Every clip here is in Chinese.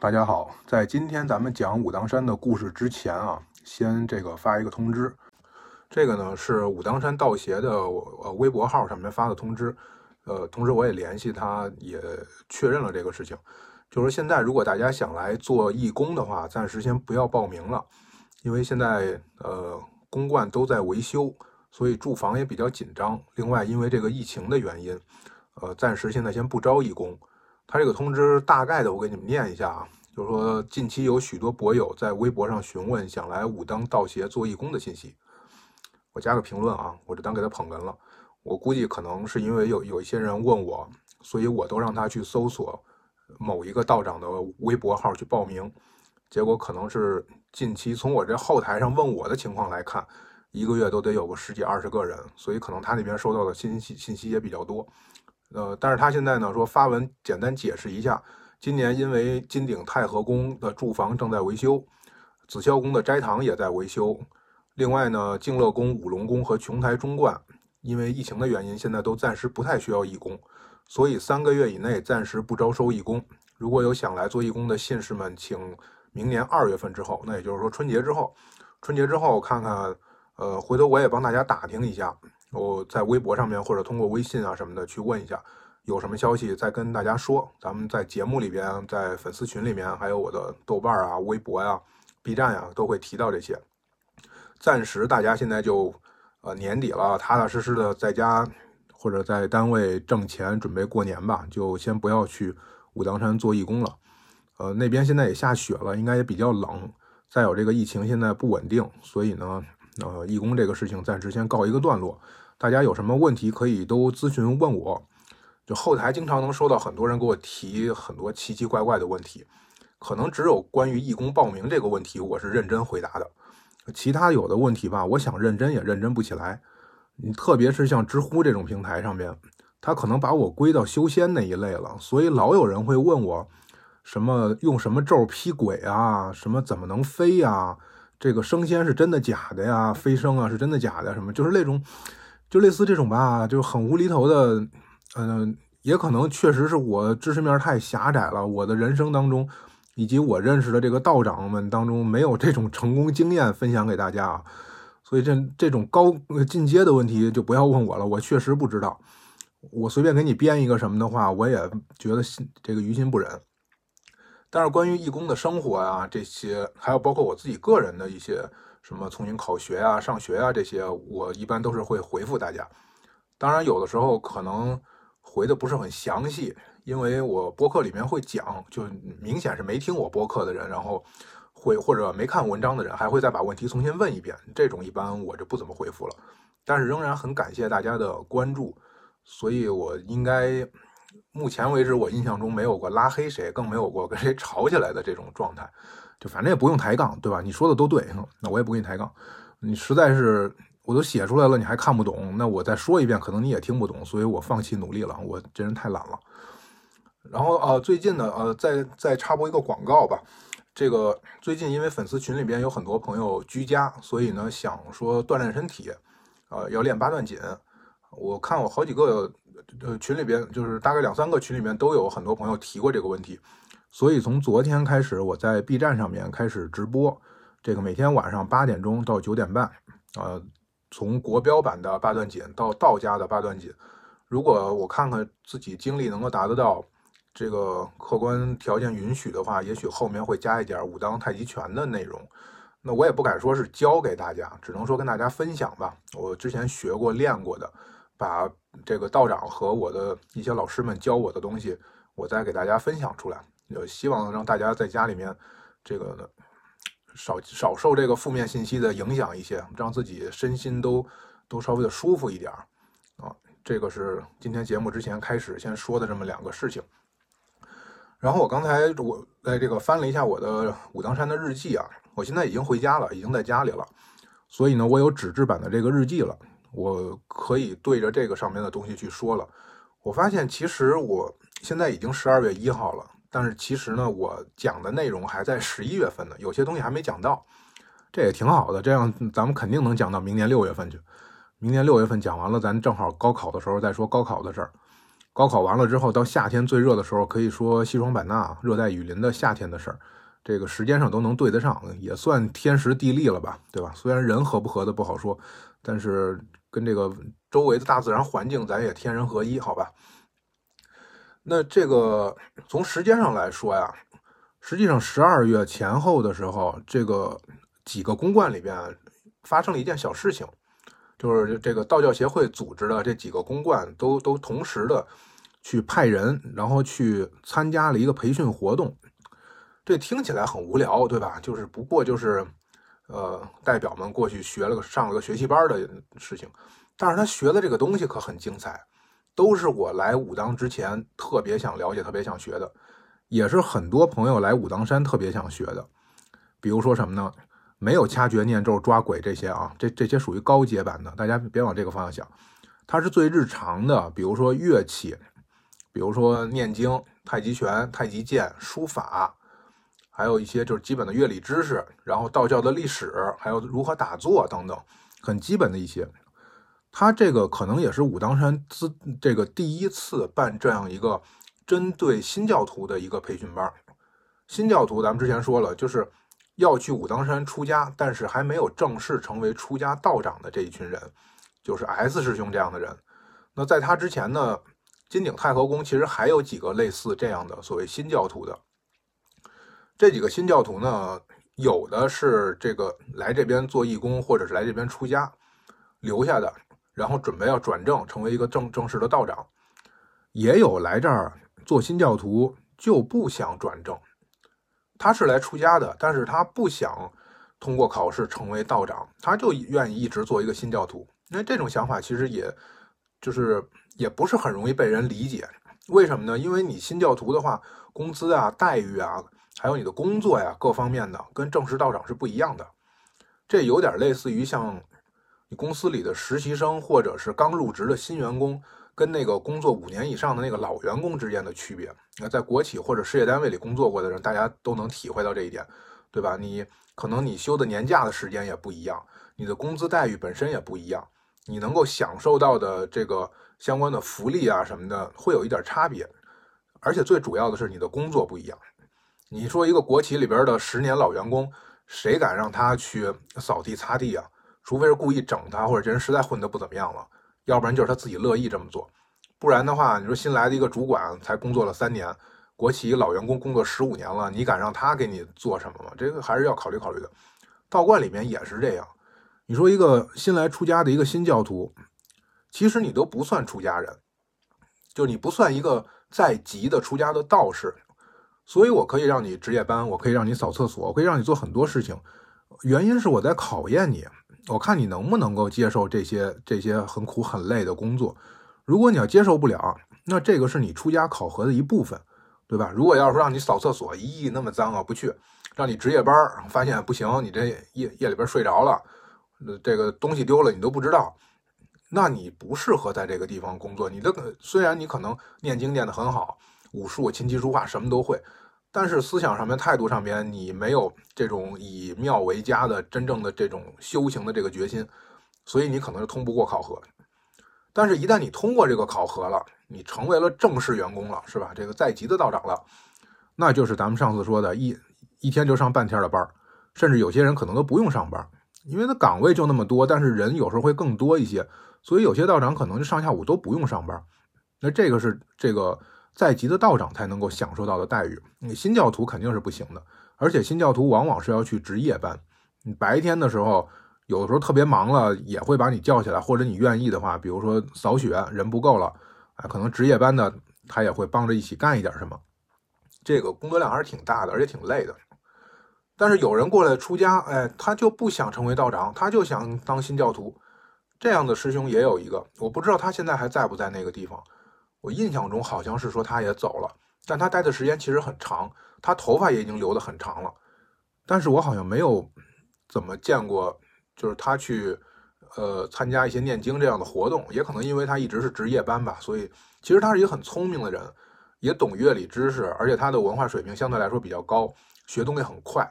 大家好，在今天咱们讲武当山的故事之前啊，先这个发一个通知。这个呢是武当山道协的呃微博号上面发的通知，呃，同时我也联系他，也确认了这个事情，就是现在如果大家想来做义工的话，暂时先不要报名了，因为现在呃公馆都在维修，所以住房也比较紧张。另外，因为这个疫情的原因，呃，暂时现在先不招义工。他这个通知大概的，我给你们念一下啊，就是说近期有许多博友在微博上询问想来武当道协做义工的信息，我加个评论啊，我就当给他捧哏了。我估计可能是因为有有一些人问我，所以我都让他去搜索某一个道长的微博号去报名，结果可能是近期从我这后台上问我的情况来看，一个月都得有个十几二十个人，所以可能他那边收到的信息信息也比较多。呃，但是他现在呢说发文简单解释一下，今年因为金顶太和宫的住房正在维修，紫霄宫的斋堂也在维修，另外呢，敬乐宫、五龙宫和琼台中观因为疫情的原因，现在都暂时不太需要义工，所以三个月以内暂时不招收义工。如果有想来做义工的信士们，请明年二月份之后，那也就是说春节之后，春节之后看看，呃，回头我也帮大家打听一下。我在微博上面或者通过微信啊什么的去问一下，有什么消息再跟大家说。咱们在节目里边，在粉丝群里面，还有我的豆瓣啊、微博呀、B 站呀，都会提到这些。暂时大家现在就，呃，年底了，踏踏实实的在家或者在单位挣钱，准备过年吧，就先不要去武当山做义工了。呃，那边现在也下雪了，应该也比较冷。再有这个疫情现在不稳定，所以呢。呃，义工这个事情暂时先告一个段落，大家有什么问题可以都咨询问我。就后台经常能收到很多人给我提很多奇奇怪怪的问题，可能只有关于义工报名这个问题我是认真回答的，其他有的问题吧，我想认真也认真不起来。你特别是像知乎这种平台上面，他可能把我归到修仙那一类了，所以老有人会问我什么用什么咒劈鬼啊，什么怎么能飞呀？这个升仙是真的假的呀？飞升啊是真的假的？什么就是那种，就类似这种吧，就很无厘头的。嗯，也可能确实是我知识面太狭窄了。我的人生当中，以及我认识的这个道长们当中，没有这种成功经验分享给大家啊。所以这这种高进阶的问题就不要问我了，我确实不知道。我随便给你编一个什么的话，我也觉得心这个于心不忍。但是关于义工的生活啊，这些还有包括我自己个人的一些什么重新考学啊、上学啊这些，我一般都是会回复大家。当然，有的时候可能回的不是很详细，因为我播客里面会讲，就明显是没听我播客的人，然后会或者没看文章的人，还会再把问题重新问一遍。这种一般我就不怎么回复了。但是仍然很感谢大家的关注，所以我应该。目前为止，我印象中没有过拉黑谁，更没有过跟谁吵起来的这种状态。就反正也不用抬杠，对吧？你说的都对，那我也不跟你抬杠。你实在是我都写出来了，你还看不懂，那我再说一遍，可能你也听不懂。所以我放弃努力了，我这人太懒了。然后呃，最近呢，呃，再再插播一个广告吧。这个最近因为粉丝群里边有很多朋友居家，所以呢想说锻炼身体，呃，要练八段锦。我看我好几个。呃，群里边就是大概两三个群里面都有很多朋友提过这个问题，所以从昨天开始，我在 B 站上面开始直播，这个每天晚上八点钟到九点半，呃，从国标版的八段锦到道家的八段锦，如果我看看自己精力能够达得到，这个客观条件允许的话，也许后面会加一点武当太极拳的内容，那我也不敢说是教给大家，只能说跟大家分享吧，我之前学过练过的。把这个道长和我的一些老师们教我的东西，我再给大家分享出来，就希望让大家在家里面这个少少受这个负面信息的影响一些，让自己身心都都稍微的舒服一点啊。这个是今天节目之前开始先说的这么两个事情。然后我刚才我在这个翻了一下我的武当山的日记啊，我现在已经回家了，已经在家里了，所以呢，我有纸质版的这个日记了。我可以对着这个上面的东西去说了。我发现其实我现在已经十二月一号了，但是其实呢，我讲的内容还在十一月份呢，有些东西还没讲到，这也挺好的。这样咱们肯定能讲到明年六月份去。明年六月份讲完了，咱正好高考的时候再说高考的事儿。高考完了之后，到夏天最热的时候，可以说西双版纳热带雨林的夏天的事儿，这个时间上都能对得上，也算天时地利了吧，对吧？虽然人合不合的不好说，但是跟这个周围的大自然环境，咱也天人合一，好吧？那这个从时间上来说呀，实际上十二月前后的时候，这个几个公馆里边发生了一件小事情，就是这个道教协会组织的这几个公馆都都同时的去派人，然后去参加了一个培训活动。这听起来很无聊，对吧？就是不过就是呃，代表们过去学了个上了个学习班的事情，但是他学的这个东西可很精彩。都是我来武当之前特别想了解、特别想学的，也是很多朋友来武当山特别想学的。比如说什么呢？没有掐诀、念咒、抓鬼这些啊，这这些属于高阶版的，大家别往这个方向想。它是最日常的，比如说乐器，比如说念经、太极拳、太极剑、书法，还有一些就是基本的乐理知识，然后道教的历史，还有如何打坐等等，很基本的一些。他这个可能也是武当山自这个第一次办这样一个针对新教徒的一个培训班。新教徒咱们之前说了，就是要去武当山出家，但是还没有正式成为出家道长的这一群人，就是 S 师兄这样的人。那在他之前呢，金顶太和宫其实还有几个类似这样的所谓新教徒的。这几个新教徒呢，有的是这个来这边做义工，或者是来这边出家留下的。然后准备要转正，成为一个正正式的道长，也有来这儿做新教徒就不想转正，他是来出家的，但是他不想通过考试成为道长，他就愿意一直做一个新教徒。那这种想法其实也就是也不是很容易被人理解，为什么呢？因为你新教徒的话，工资啊、待遇啊，还有你的工作呀各方面的，跟正式道长是不一样的，这有点类似于像。你公司里的实习生，或者是刚入职的新员工，跟那个工作五年以上的那个老员工之间的区别，那在国企或者事业单位里工作过的人，大家都能体会到这一点，对吧？你可能你休的年假的时间也不一样，你的工资待遇本身也不一样，你能够享受到的这个相关的福利啊什么的，会有一点差别。而且最主要的是你的工作不一样。你说一个国企里边的十年老员工，谁敢让他去扫地擦地啊？除非是故意整他，或者这人实在混得不怎么样了，要不然就是他自己乐意这么做。不然的话，你说新来的一个主管才工作了三年，国企老员工工作十五年了，你敢让他给你做什么吗？这个还是要考虑考虑的。道观里面也是这样。你说一个新来出家的一个新教徒，其实你都不算出家人，就你不算一个在籍的出家的道士，所以我可以让你值夜班，我可以让你扫厕所，我可以让你做很多事情。原因是我在考验你。我看你能不能够接受这些这些很苦很累的工作。如果你要接受不了，那这个是你出家考核的一部分，对吧？如果要是让你扫厕所，咦，那么脏啊，不去；让你值夜班，发现不行，你这夜夜里边睡着了，这个东西丢了你都不知道，那你不适合在这个地方工作。你的虽然你可能念经念得很好，武术、琴棋书画什么都会。但是思想上面、态度上面，你没有这种以庙为家的真正的这种修行的这个决心，所以你可能是通不过考核。但是，一旦你通过这个考核了，你成为了正式员工了，是吧？这个在籍的道长了，那就是咱们上次说的一一天就上半天的班甚至有些人可能都不用上班，因为他岗位就那么多，但是人有时候会更多一些，所以有些道长可能就上下午都不用上班。那这个是这个。在籍的道长才能够享受到的待遇，你新教徒肯定是不行的。而且新教徒往往是要去值夜班，你白天的时候有的时候特别忙了，也会把你叫起来，或者你愿意的话，比如说扫雪人不够了，啊，可能值夜班的他也会帮着一起干一点什么。这个工作量还是挺大的，而且挺累的。但是有人过来出家，哎，他就不想成为道长，他就想当新教徒。这样的师兄也有一个，我不知道他现在还在不在那个地方。我印象中好像是说他也走了，但他待的时间其实很长，他头发也已经留得很长了。但是我好像没有怎么见过，就是他去呃参加一些念经这样的活动，也可能因为他一直是值夜班吧。所以其实他是一个很聪明的人，也懂乐理知识，而且他的文化水平相对来说比较高，学东西很快，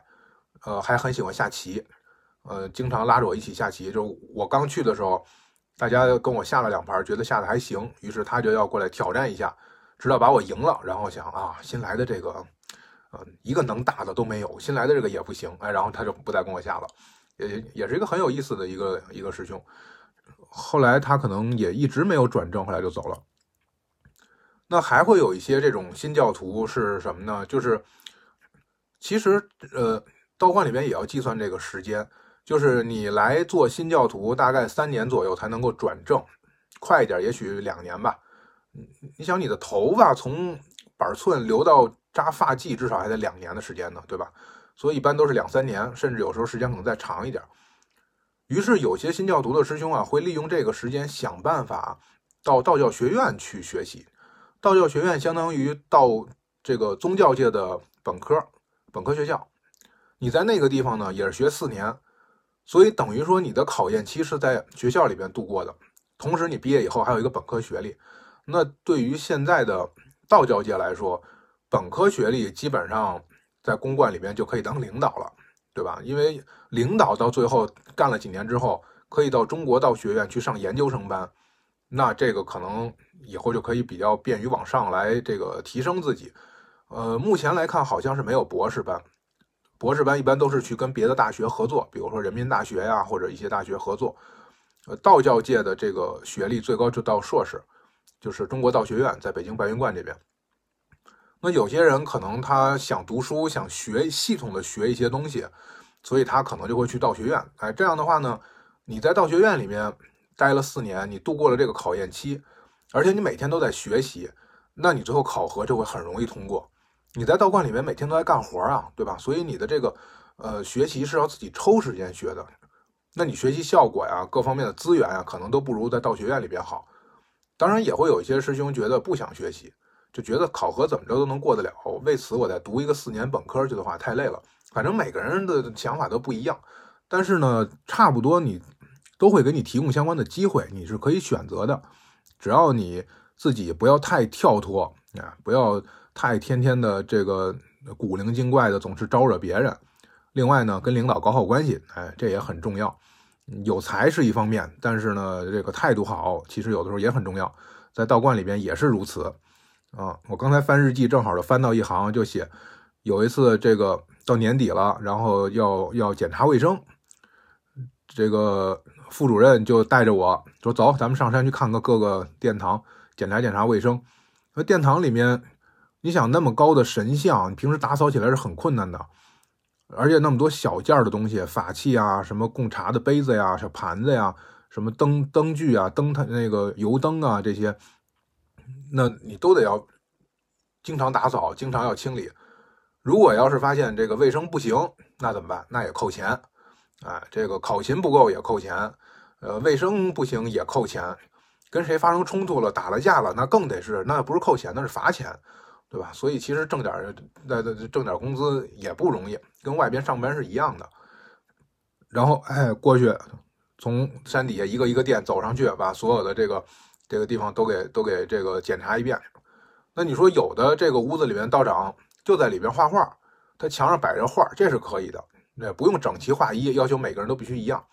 呃，还很喜欢下棋，呃，经常拉着我一起下棋。就我刚去的时候。大家跟我下了两盘，觉得下的还行，于是他就要过来挑战一下。直到把我赢了，然后想啊，新来的这个，呃，一个能打的都没有，新来的这个也不行，哎，然后他就不再跟我下了，也也是一个很有意思的一个一个师兄。后来他可能也一直没有转正，后来就走了。那还会有一些这种新教徒是什么呢？就是其实呃，道观里边也要计算这个时间，就是你来做新教徒，大概三年左右才能够转正，快一点也许两年吧。你想你的头发从板寸留到扎发髻，至少还得两年的时间呢，对吧？所以一般都是两三年，甚至有时候时间可能再长一点。于是有些新教徒的师兄啊，会利用这个时间想办法到道教学院去学习。道教学院相当于到这个宗教界的本科本科学校，你在那个地方呢也是学四年，所以等于说你的考验期是在学校里边度过的，同时你毕业以后还有一个本科学历。那对于现在的道教界来说，本科学历基本上在公观里边就可以当领导了，对吧？因为领导到最后干了几年之后，可以到中国道学院去上研究生班。那这个可能以后就可以比较便于往上来这个提升自己，呃，目前来看好像是没有博士班，博士班一般都是去跟别的大学合作，比如说人民大学呀或者一些大学合作。呃，道教界的这个学历最高就到硕士，就是中国道学院在北京白云观这边。那有些人可能他想读书，想学系统的学一些东西，所以他可能就会去道学院。哎，这样的话呢，你在道学院里面。待了四年，你度过了这个考验期，而且你每天都在学习，那你最后考核就会很容易通过。你在道观里面每天都在干活啊，对吧？所以你的这个呃学习是要自己抽时间学的，那你学习效果呀，各方面的资源呀，可能都不如在道学院里边好。当然也会有一些师兄觉得不想学习，就觉得考核怎么着都能过得了，为此我再读一个四年本科去的话太累了。反正每个人的想法都不一样，但是呢，差不多你。都会给你提供相关的机会，你是可以选择的，只要你自己不要太跳脱啊，不要太天天的这个古灵精怪的，总是招惹别人。另外呢，跟领导搞好关系，哎，这也很重要。有才是一方面，但是呢，这个态度好，其实有的时候也很重要。在道观里边也是如此啊。我刚才翻日记，正好就翻到一行，就写有一次这个到年底了，然后要要检查卫生，这个。副主任就带着我说：“走，咱们上山去看个各个殿堂，检查检查卫生。那殿堂里面，你想那么高的神像，你平时打扫起来是很困难的，而且那么多小件的东西，法器啊，什么供茶的杯子呀、小盘子呀，什么灯灯具啊、灯它那个油灯啊这些，那你都得要经常打扫，经常要清理。如果要是发现这个卫生不行，那怎么办？那也扣钱。”哎，这个考勤不够也扣钱，呃，卫生不行也扣钱，跟谁发生冲突了、打了架了，那更得是，那不是扣钱，那是罚钱，对吧？所以其实挣点那挣点工资也不容易，跟外边上班是一样的。然后哎，过去从山底下一个一个店走上去，把所有的这个这个地方都给都给这个检查一遍。那你说有的这个屋子里面道长就在里边画画，他墙上摆着画，这是可以的。那不用整齐划一，要求每个人都必须一样。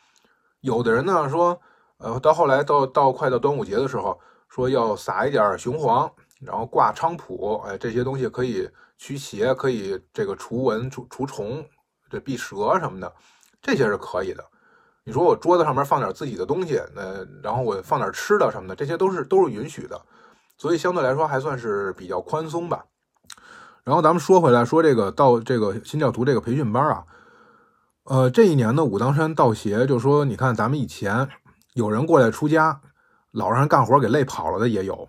有的人呢说，呃，到后来到到快到端午节的时候，说要撒一点雄黄，然后挂菖蒲，哎，这些东西可以驱邪，可以这个除蚊除除虫，这避蛇什么的，这些是可以的。你说我桌子上面放点自己的东西，那然后我放点吃的什么的，这些都是都是允许的。所以相对来说还算是比较宽松吧。然后咱们说回来，说这个到这个新教徒这个培训班啊。呃，这一年呢，武当山道协就说：“你看，咱们以前有人过来出家，老让人干活给累跑了的也有，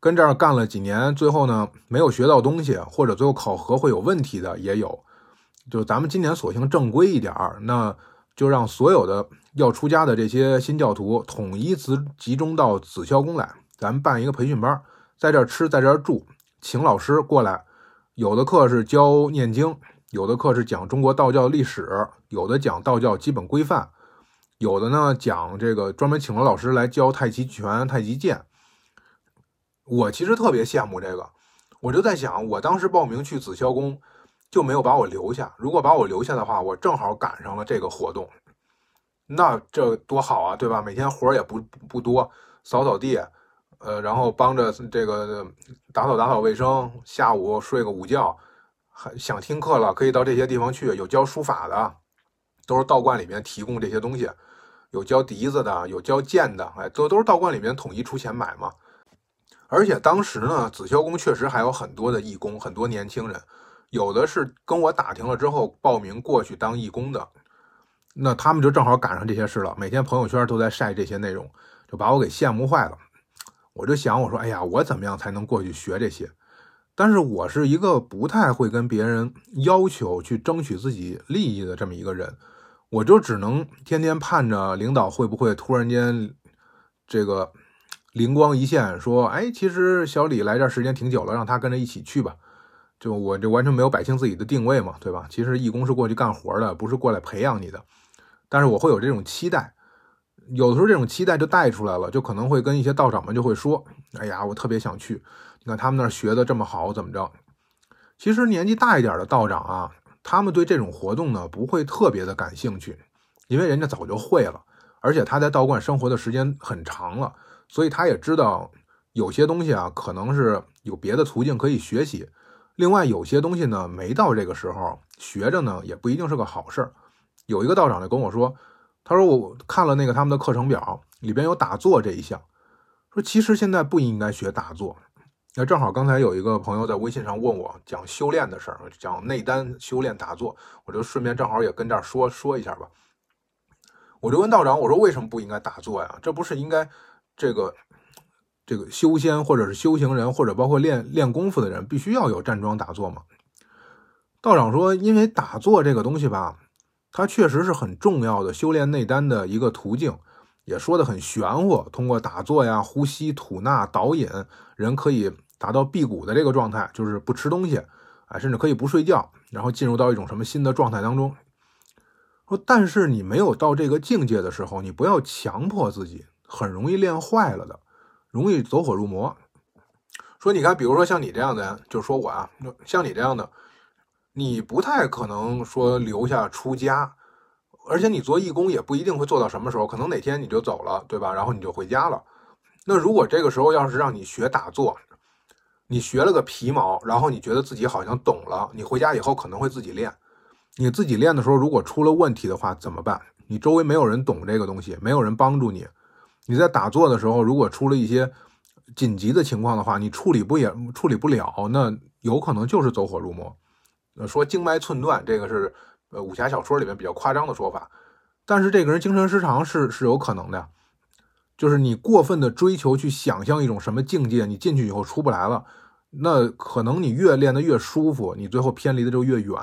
跟这儿干了几年，最后呢没有学到东西，或者最后考核会有问题的也有。就咱们今年索性正规一点儿，那就让所有的要出家的这些新教徒统一集集中到紫霄宫来，咱们办一个培训班，在这儿吃，在这儿住，请老师过来，有的课是教念经。”有的课是讲中国道教历史，有的讲道教基本规范，有的呢讲这个专门请了老师来教太极拳、太极剑。我其实特别羡慕这个，我就在想，我当时报名去紫霄宫就没有把我留下。如果把我留下的话，我正好赶上了这个活动，那这多好啊，对吧？每天活儿也不不多，扫扫地，呃，然后帮着这个打扫打扫卫生，下午睡个午觉，还想听课了可以到这些地方去，有教书法的，都是道观里面提供这些东西，有教笛子的，有教剑的，哎，都都是道观里面统一出钱买嘛。而且当时呢，紫霄宫确实还有很多的义工，很多年轻人，有的是跟我打听了之后报名过去当义工的，那他们就正好赶上这些事了，每天朋友圈都在晒这些内容，就把我给羡慕坏了。我就想，我说，哎呀，我怎么样才能过去学这些？但是我是一个不太会跟别人要求去争取自己利益的这么一个人，我就只能天天盼着领导会不会突然间这个灵光一现，说，哎，其实小李来这儿时间挺久了，让他跟着一起去吧。就我就完全没有摆清自己的定位嘛，对吧？其实义工是过去干活的，不是过来培养你的。但是我会有这种期待。有的时候这种期待就带出来了，就可能会跟一些道长们就会说：“哎呀，我特别想去，你看他们那儿学的这么好，怎么着？”其实年纪大一点的道长啊，他们对这种活动呢不会特别的感兴趣，因为人家早就会了，而且他在道观生活的时间很长了，所以他也知道有些东西啊可能是有别的途径可以学习。另外有些东西呢没到这个时候学着呢也不一定是个好事儿。有一个道长就跟我说。他说：“我看了那个他们的课程表，里边有打坐这一项。说其实现在不应该学打坐。那正好刚才有一个朋友在微信上问我讲修炼的事儿，讲内丹修炼打坐，我就顺便正好也跟这儿说说一下吧。我就问道长，我说为什么不应该打坐呀？这不是应该这个这个修仙或者是修行人，或者包括练练功夫的人，必须要有站桩打坐吗？道长说，因为打坐这个东西吧。”它确实是很重要的修炼内丹的一个途径，也说的很玄乎。通过打坐呀、呼吸、吐纳、导引，人可以达到辟谷的这个状态，就是不吃东西，啊，甚至可以不睡觉，然后进入到一种什么新的状态当中。说，但是你没有到这个境界的时候，你不要强迫自己，很容易练坏了的，容易走火入魔。说，你看，比如说像你这样的，就说我啊，像你这样的。你不太可能说留下出家，而且你做义工也不一定会做到什么时候，可能哪天你就走了，对吧？然后你就回家了。那如果这个时候要是让你学打坐，你学了个皮毛，然后你觉得自己好像懂了，你回家以后可能会自己练。你自己练的时候，如果出了问题的话怎么办？你周围没有人懂这个东西，没有人帮助你。你在打坐的时候，如果出了一些紧急的情况的话，你处理不也处理不了，那有可能就是走火入魔。说经脉寸断，这个是呃武侠小说里面比较夸张的说法，但是这个人精神失常是是有可能的，就是你过分的追求去想象一种什么境界，你进去以后出不来了，那可能你越练得越舒服，你最后偏离的就越远。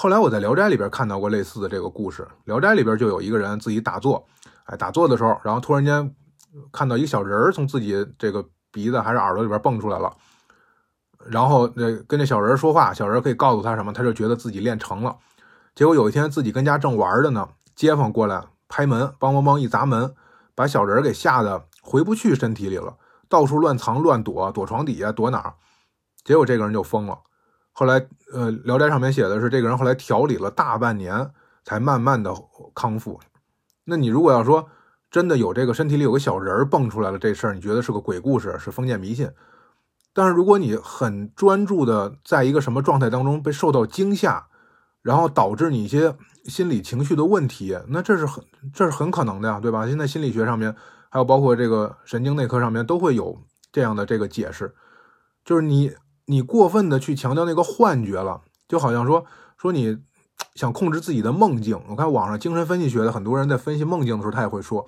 后来我在《聊斋》里边看到过类似的这个故事，《聊斋》里边就有一个人自己打坐，哎，打坐的时候，然后突然间看到一个小人从自己这个鼻子还是耳朵里边蹦出来了。然后那跟这小人说话，小人可以告诉他什么，他就觉得自己练成了。结果有一天自己跟家正玩着呢，街坊过来拍门，梆梆梆一砸门，把小人给吓得回不去身体里了，到处乱藏乱躲，躲床底下，躲哪儿？结果这个人就疯了。后来，呃，《聊斋》上面写的是，这个人后来调理了大半年，才慢慢的康复。那你如果要说真的有这个身体里有个小人蹦出来了这事儿，你觉得是个鬼故事，是封建迷信？但是如果你很专注的在一个什么状态当中被受到惊吓，然后导致你一些心理情绪的问题，那这是很这是很可能的呀，对吧？现在心理学上面还有包括这个神经内科上面都会有这样的这个解释，就是你你过分的去强调那个幻觉了，就好像说说你想控制自己的梦境。我看网上精神分析学的很多人在分析梦境的时候，他也会说。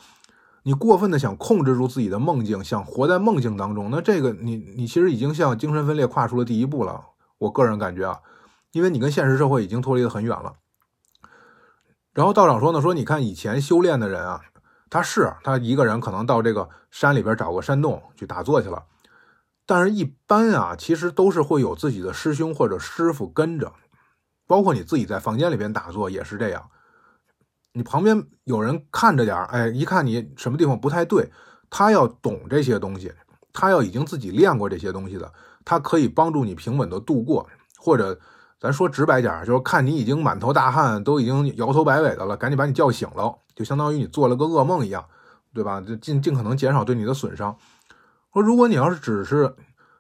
你过分的想控制住自己的梦境，想活在梦境当中，那这个你你其实已经向精神分裂跨出了第一步了。我个人感觉啊，因为你跟现实社会已经脱离的很远了。然后道长说呢，说你看以前修炼的人啊，他是他一个人可能到这个山里边找个山洞去打坐去了，但是一般啊，其实都是会有自己的师兄或者师傅跟着，包括你自己在房间里边打坐也是这样。你旁边有人看着点儿，哎，一看你什么地方不太对，他要懂这些东西，他要已经自己练过这些东西的，他可以帮助你平稳的度过。或者咱说直白点就是看你已经满头大汗，都已经摇头摆尾的了，赶紧把你叫醒了，就相当于你做了个噩梦一样，对吧？就尽尽可能减少对你的损伤。说如果你要是只是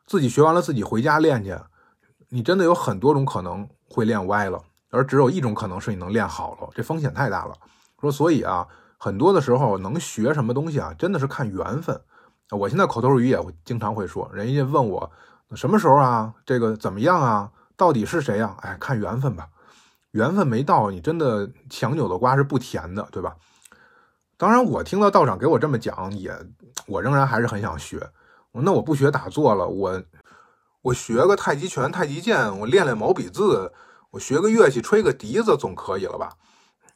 自己学完了自己回家练去，你真的有很多种可能会练歪了，而只有一种可能是你能练好了，这风险太大了。说所以啊，很多的时候能学什么东西啊，真的是看缘分。我现在口头语也经常会说，人家问我什么时候啊，这个怎么样啊，到底是谁呀？哎，看缘分吧，缘分没到，你真的强扭的瓜是不甜的，对吧？当然，我听到道长给我这么讲，也我仍然还是很想学。那我不学打坐了，我我学个太极拳、太极剑，我练练毛笔字，我学个乐器，吹个笛子总可以了吧？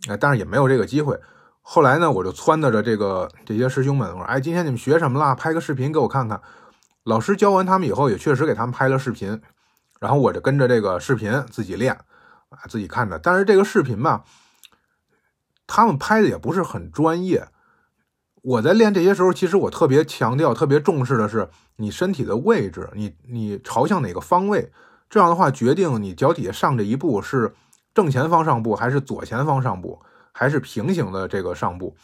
哎，但是也没有这个机会。后来呢，我就撺掇着这个这些师兄们，我说：“哎，今天你们学什么了？拍个视频给我看看。”老师教完他们以后，也确实给他们拍了视频，然后我就跟着这个视频自己练，啊，自己看着。但是这个视频吧，他们拍的也不是很专业。我在练这些时候，其实我特别强调、特别重视的是你身体的位置，你你朝向哪个方位，这样的话决定你脚底下上这一步是正前方上步还是左前方上步。还是平行的这个上步，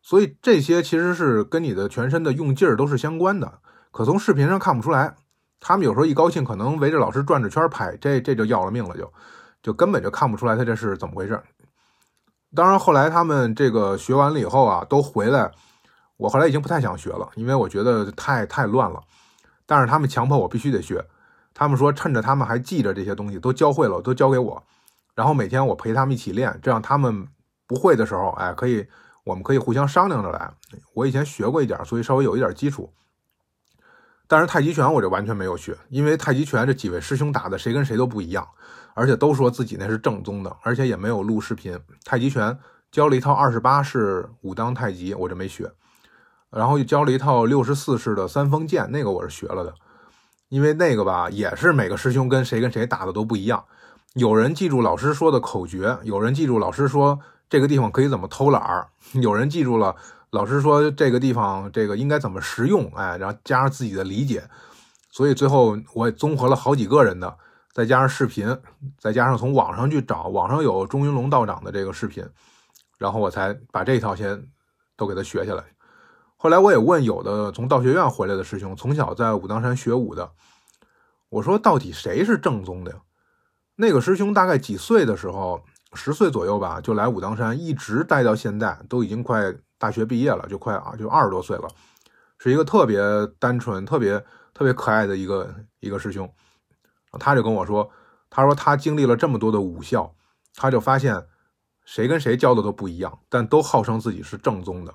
所以这些其实是跟你的全身的用劲儿都是相关的。可从视频上看不出来，他们有时候一高兴，可能围着老师转着圈拍，这这就要了命了，就就根本就看不出来他这是怎么回事。当然后来他们这个学完了以后啊，都回来，我后来已经不太想学了，因为我觉得太太乱了。但是他们强迫我必须得学，他们说趁着他们还记着这些东西，都教会了，都教给我，然后每天我陪他们一起练，这样他们。不会的时候，哎，可以，我们可以互相商量着来。我以前学过一点，所以稍微有一点基础。但是太极拳我就完全没有学，因为太极拳这几位师兄打的谁跟谁都不一样，而且都说自己那是正宗的，而且也没有录视频。太极拳教了一套二十八式武当太极，我就没学，然后又教了一套六十四式的三锋剑，那个我是学了的，因为那个吧也是每个师兄跟谁跟谁打的都不一样，有人记住老师说的口诀，有人记住老师说。这个地方可以怎么偷懒儿？有人记住了，老师说这个地方这个应该怎么实用？哎，然后加上自己的理解，所以最后我也综合了好几个人的，再加上视频，再加上从网上去找，网上有钟云龙道长的这个视频，然后我才把这一套先都给他学下来。后来我也问有的从道学院回来的师兄，从小在武当山学武的，我说到底谁是正宗的呀？那个师兄大概几岁的时候？十岁左右吧，就来武当山，一直待到现在，都已经快大学毕业了，就快啊，就二十多岁了，是一个特别单纯、特别特别可爱的一个一个师兄。他就跟我说，他说他经历了这么多的武校，他就发现谁跟谁教的都不一样，但都号称自己是正宗的。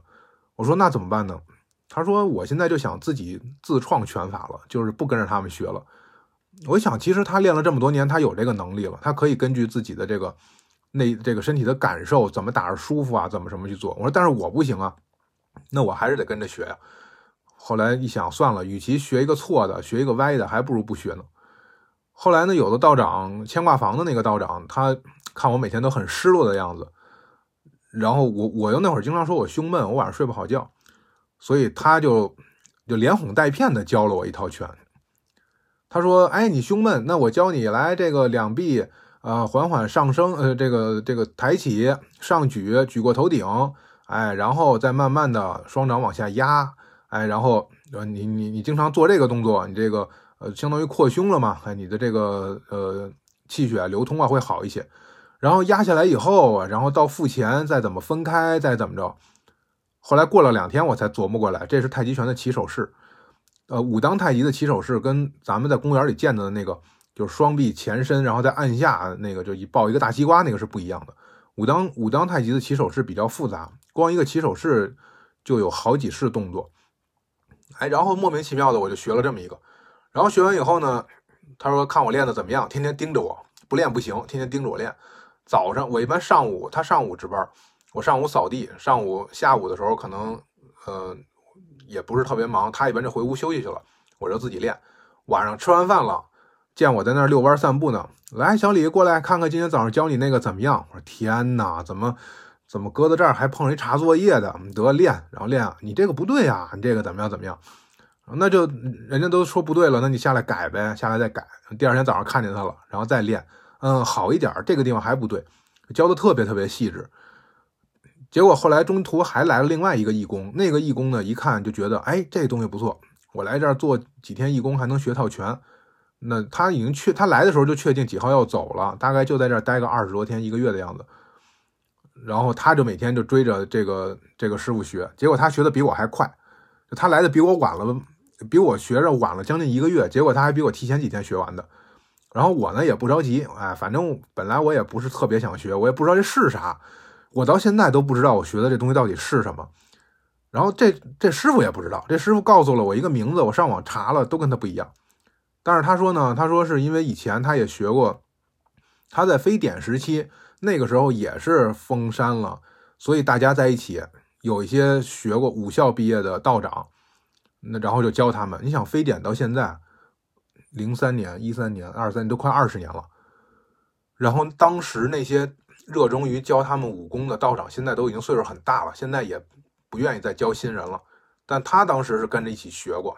我说那怎么办呢？他说我现在就想自己自创拳法了，就是不跟着他们学了。我想，其实他练了这么多年，他有这个能力了，他可以根据自己的这个。那这个身体的感受怎么打着舒服啊？怎么什么去做？我说，但是我不行啊，那我还是得跟着学呀。后来一想，算了，与其学一个错的，学一个歪的，还不如不学呢。后来呢，有的道长牵挂房的那个道长，他看我每天都很失落的样子，然后我我又那会儿经常说我胸闷，我晚上睡不好觉，所以他就就连哄带骗的教了我一套拳。他说：“哎，你胸闷，那我教你来这个两臂。”啊，缓缓上升，呃，这个这个抬起上举，举过头顶，哎，然后再慢慢的双掌往下压，哎，然后呃，你你你经常做这个动作，你这个呃相当于扩胸了嘛，哎，你的这个呃气血流通啊会好一些。然后压下来以后，然后到腹前再怎么分开，再怎么着。后来过了两天，我才琢磨过来，这是太极拳的起手式，呃，武当太极的起手式跟咱们在公园里见到的那个。就是双臂前伸，然后在按下那个就一抱一个大西瓜，那个是不一样的。武当武当太极的起手式比较复杂，光一个起手式就有好几式动作。哎，然后莫名其妙的我就学了这么一个，然后学完以后呢，他说看我练的怎么样，天天盯着我，不练不行，天天盯着我练。早上我一般上午他上午值班，我上午扫地，上午下午的时候可能呃也不是特别忙，他一般就回屋休息去了，我就自己练。晚上吃完饭了。见我在那儿遛弯散步呢，来，小李过来看看今天早上教你那个怎么样？我说天哪，怎么怎么搁到这儿还碰上一查作业的？得练，然后练，你这个不对呀，你这个怎么样怎么样？那就人家都说不对了，那你下来改呗，下来再改。第二天早上看见他了，然后再练，嗯，好一点，这个地方还不对，教的特别特别细致。结果后来中途还来了另外一个义工，那个义工呢一看就觉得，哎，这东西不错，我来这儿做几天义工还能学套拳。那他已经确，他来的时候就确定几号要走了，大概就在这儿待个二十多天一个月的样子。然后他就每天就追着这个这个师傅学，结果他学的比我还快，他来的比我晚了，比我学着晚了将近一个月，结果他还比我提前几天学完的。然后我呢也不着急，哎，反正本来我也不是特别想学，我也不知道这是啥，我到现在都不知道我学的这东西到底是什么。然后这这师傅也不知道，这师傅告诉了我一个名字，我上网查了，都跟他不一样。但是他说呢，他说是因为以前他也学过，他在非典时期那个时候也是封山了，所以大家在一起有一些学过武校毕业的道长，那然后就教他们。你想非典到现在，零三年、一三年、二三年都快二十年了，然后当时那些热衷于教他们武功的道长，现在都已经岁数很大了，现在也不愿意再教新人了。但他当时是跟着一起学过。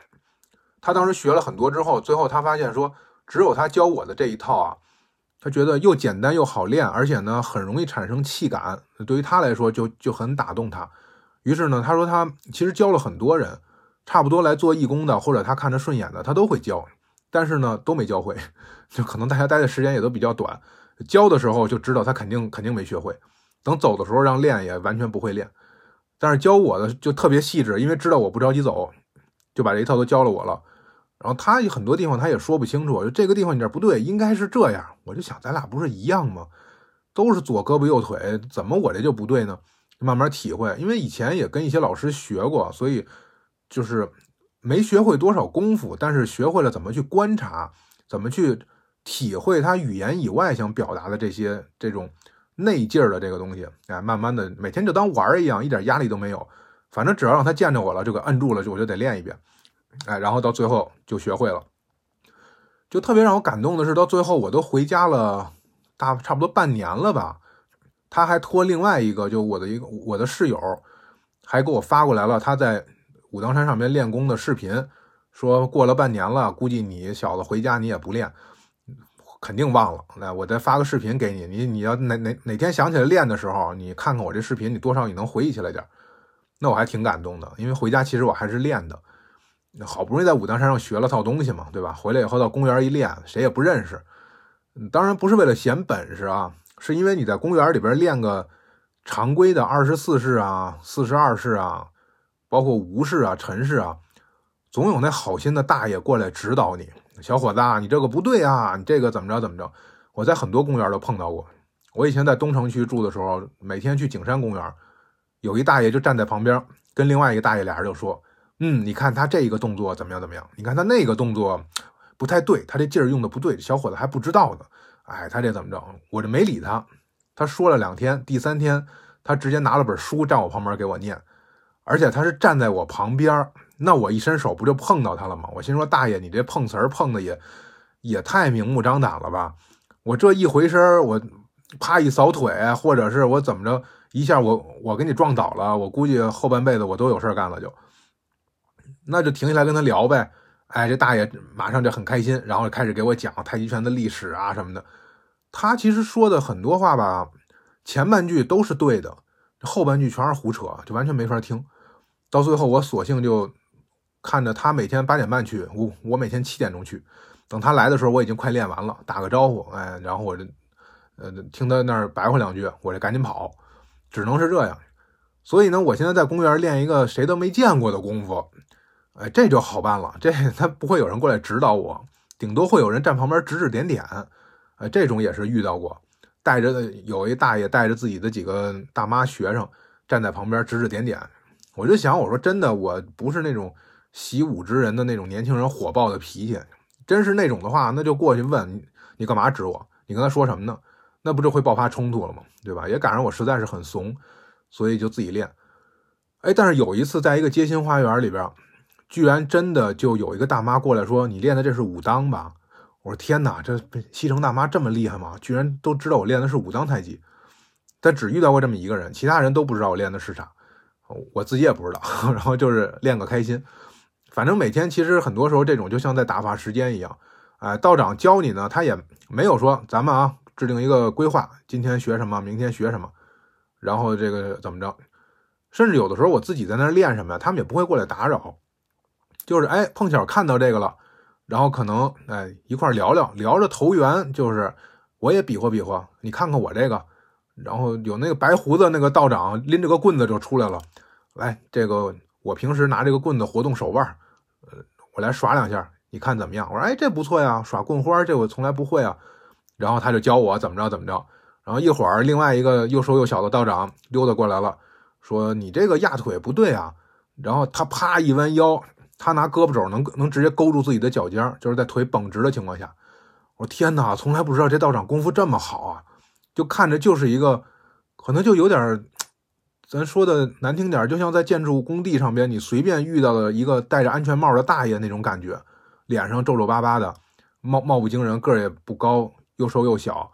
他当时学了很多之后，最后他发现说，只有他教我的这一套啊，他觉得又简单又好练，而且呢很容易产生气感，对于他来说就就很打动他。于是呢，他说他其实教了很多人，差不多来做义工的或者他看着顺眼的，他都会教，但是呢都没教会，就可能大家待的时间也都比较短，教的时候就知道他肯定肯定没学会，等走的时候让练也完全不会练。但是教我的就特别细致，因为知道我不着急走，就把这一套都教了我了。然后他很多地方他也说不清楚，就这个地方你这不对，应该是这样。我就想，咱俩不是一样吗？都是左胳膊右腿，怎么我这就不对呢？慢慢体会，因为以前也跟一些老师学过，所以就是没学会多少功夫，但是学会了怎么去观察，怎么去体会他语言以外想表达的这些这种内劲儿的这个东西。哎，慢慢的每天就当玩儿一样，一点压力都没有。反正只要让他见着我了，就给摁住了，就我就得练一遍。哎，然后到最后就学会了，就特别让我感动的是，到最后我都回家了，大差不多半年了吧，他还托另外一个，就我的一个我的室友，还给我发过来了他在武当山上面练功的视频，说过了半年了，估计你小子回家你也不练，肯定忘了。那我再发个视频给你，你你要哪哪哪天想起来练的时候，你看看我这视频，你多少你能回忆起来点那我还挺感动的，因为回家其实我还是练的。好不容易在武当山上学了套东西嘛，对吧？回来以后到公园一练，谁也不认识。当然不是为了显本事啊，是因为你在公园里边练个常规的二十四式啊、四十二式啊，包括吴氏啊、陈氏啊，总有那好心的大爷过来指导你。小伙子啊，你这个不对啊，你这个怎么着怎么着？我在很多公园都碰到过。我以前在东城区住的时候，每天去景山公园，有一大爷就站在旁边，跟另外一个大爷俩人就说。嗯，你看他这一个动作怎么样？怎么样？你看他那个动作不太对，他这劲儿用的不对。小伙子还不知道呢。哎，他这怎么着？我这没理他。他说了两天，第三天他直接拿了本书站我旁边给我念，而且他是站在我旁边，那我一伸手不就碰到他了吗？我心说大爷，你这碰瓷儿碰的也也太明目张胆了吧？我这一回身，我啪一扫腿，或者是我怎么着一下，我我给你撞倒了，我估计后半辈子我都有事干了就。那就停下来跟他聊呗，哎，这大爷马上就很开心，然后开始给我讲太极拳的历史啊什么的。他其实说的很多话吧，前半句都是对的，后半句全是胡扯，就完全没法听。到最后，我索性就看着他每天八点半去，我我每天七点钟去。等他来的时候，我已经快练完了，打个招呼，哎，然后我就呃听他那儿白话两句，我就赶紧跑，只能是这样。所以呢，我现在在公园练一个谁都没见过的功夫。哎，这就好办了，这 他不会有人过来指导我，顶多会有人站旁边指指点点。哎，这种也是遇到过，带着有一大爷带着自己的几个大妈学生站在旁边指指点点。我就想，我说真的，我不是那种习武之人的那种年轻人火爆的脾气，真是那种的话，那就过去问你，你干嘛指我？你跟他说什么呢？那不就会爆发冲突了吗？对吧？也赶上我实在是很怂，所以就自己练。哎，但是有一次在一个街心花园里边。居然真的就有一个大妈过来说：“你练的这是武当吧？”我说：“天哪，这西城大妈这么厉害吗？居然都知道我练的是武当太极。”但只遇到过这么一个人，其他人都不知道我练的是啥，我自己也不知道。然后就是练个开心，反正每天其实很多时候这种就像在打发时间一样。哎，道长教你呢，他也没有说咱们啊制定一个规划，今天学什么，明天学什么，然后这个怎么着？甚至有的时候我自己在那练什么呀，他们也不会过来打扰。就是哎碰巧看到这个了，然后可能哎一块聊聊，聊着投缘，就是我也比划比划，你看看我这个，然后有那个白胡子那个道长拎着个棍子就出来了，来这个我平时拿这个棍子活动手腕，呃我来耍两下，你看怎么样？我说哎这不错呀，耍棍花这我从来不会啊，然后他就教我怎么着怎么着。然后一会儿，另外一个又瘦又小的道长溜达过来了，说：“你这个压腿不对啊。”然后他啪一弯腰，他拿胳膊肘能能直接勾住自己的脚尖，就是在腿绷直的情况下。我天哪，从来不知道这道长功夫这么好啊！就看着就是一个，可能就有点，咱说的难听点，就像在建筑工地上边，你随便遇到了一个戴着安全帽的大爷那种感觉，脸上皱皱巴巴的，貌貌不惊人，个儿也不高，又瘦又小。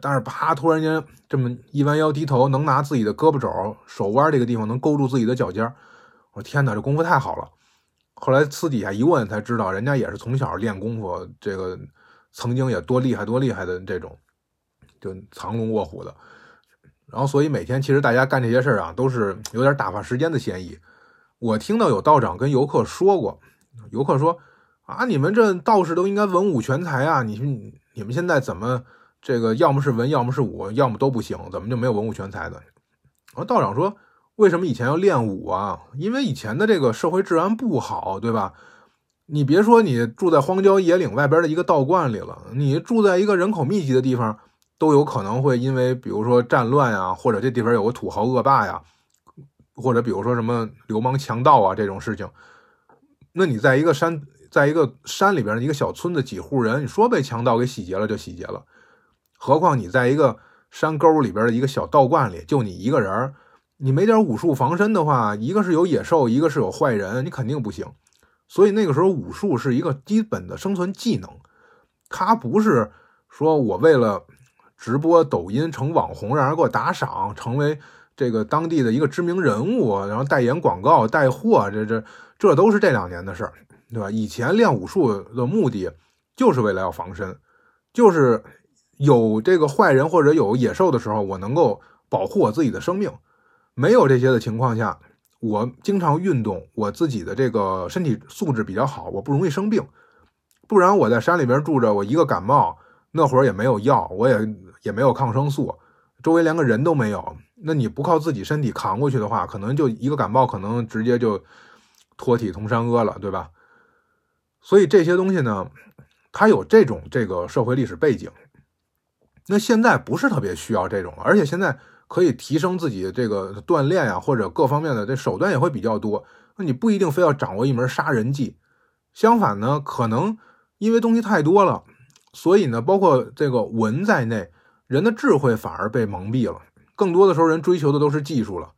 但是啪，突然间这么一弯腰低头，能拿自己的胳膊肘、手腕这个地方能勾住自己的脚尖我天哪，这功夫太好了！后来私底下一问才知道，人家也是从小练功夫，这个曾经也多厉害多厉害的这种，就藏龙卧虎的。然后所以每天其实大家干这些事儿啊，都是有点打发时间的嫌疑。我听到有道长跟游客说过，游客说啊，你们这道士都应该文武全才啊，你你们现在怎么？这个要么是文，要么是武，要么都不行，怎么就没有文武全才的？然后道长说：“为什么以前要练武啊？因为以前的这个社会治安不好，对吧？你别说你住在荒郊野岭外边的一个道观里了，你住在一个人口密集的地方，都有可能会因为比如说战乱啊，或者这地方有个土豪恶霸呀，或者比如说什么流氓强盗啊这种事情。那你在一个山，在一个山里边的一个小村子，几户人，你说被强盗给洗劫了就洗劫了。”何况你在一个山沟里边的一个小道观里，就你一个人你没点武术防身的话，一个是有野兽，一个是有坏人，你肯定不行。所以那个时候武术是一个基本的生存技能，它不是说我为了直播抖音成网红，让人给我打赏，成为这个当地的一个知名人物，然后代言广告、带货，这这这都是这两年的事儿，对吧？以前练武术的目的就是为了要防身，就是。有这个坏人或者有野兽的时候，我能够保护我自己的生命。没有这些的情况下，我经常运动，我自己的这个身体素质比较好，我不容易生病。不然我在山里边住着，我一个感冒，那会儿也没有药，我也也没有抗生素，周围连个人都没有。那你不靠自己身体扛过去的话，可能就一个感冒，可能直接就脱体同山阿了，对吧？所以这些东西呢，它有这种这个社会历史背景。那现在不是特别需要这种，而且现在可以提升自己这个锻炼呀，或者各方面的这手段也会比较多。那你不一定非要掌握一门杀人技，相反呢，可能因为东西太多了，所以呢，包括这个文在内，人的智慧反而被蒙蔽了。更多的时候，人追求的都是技术了。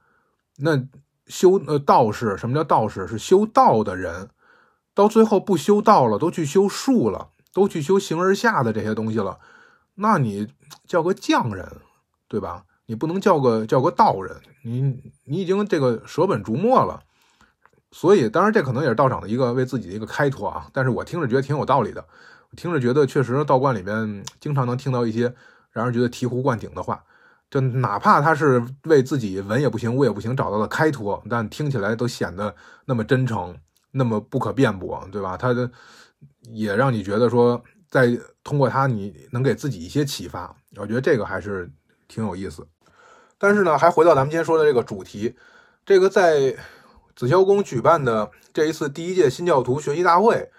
那修呃道士，什么叫道士？是修道的人，到最后不修道了，都去修术了，都去修形而下的这些东西了。那你叫个匠人，对吧？你不能叫个叫个道人，你你已经这个舍本逐末了。所以，当然这可能也是道长的一个为自己的一个开脱啊。但是我听着觉得挺有道理的，听着觉得确实道观里面经常能听到一些让人觉得醍醐灌顶的话，就哪怕他是为自己文也不行武也不行找到了开脱，但听起来都显得那么真诚，那么不可辩驳，对吧？他的也让你觉得说。在通过他，你能给自己一些启发，我觉得这个还是挺有意思。但是呢，还回到咱们今天说的这个主题，这个在紫霄宫举办的这一次第一届新教徒学习大会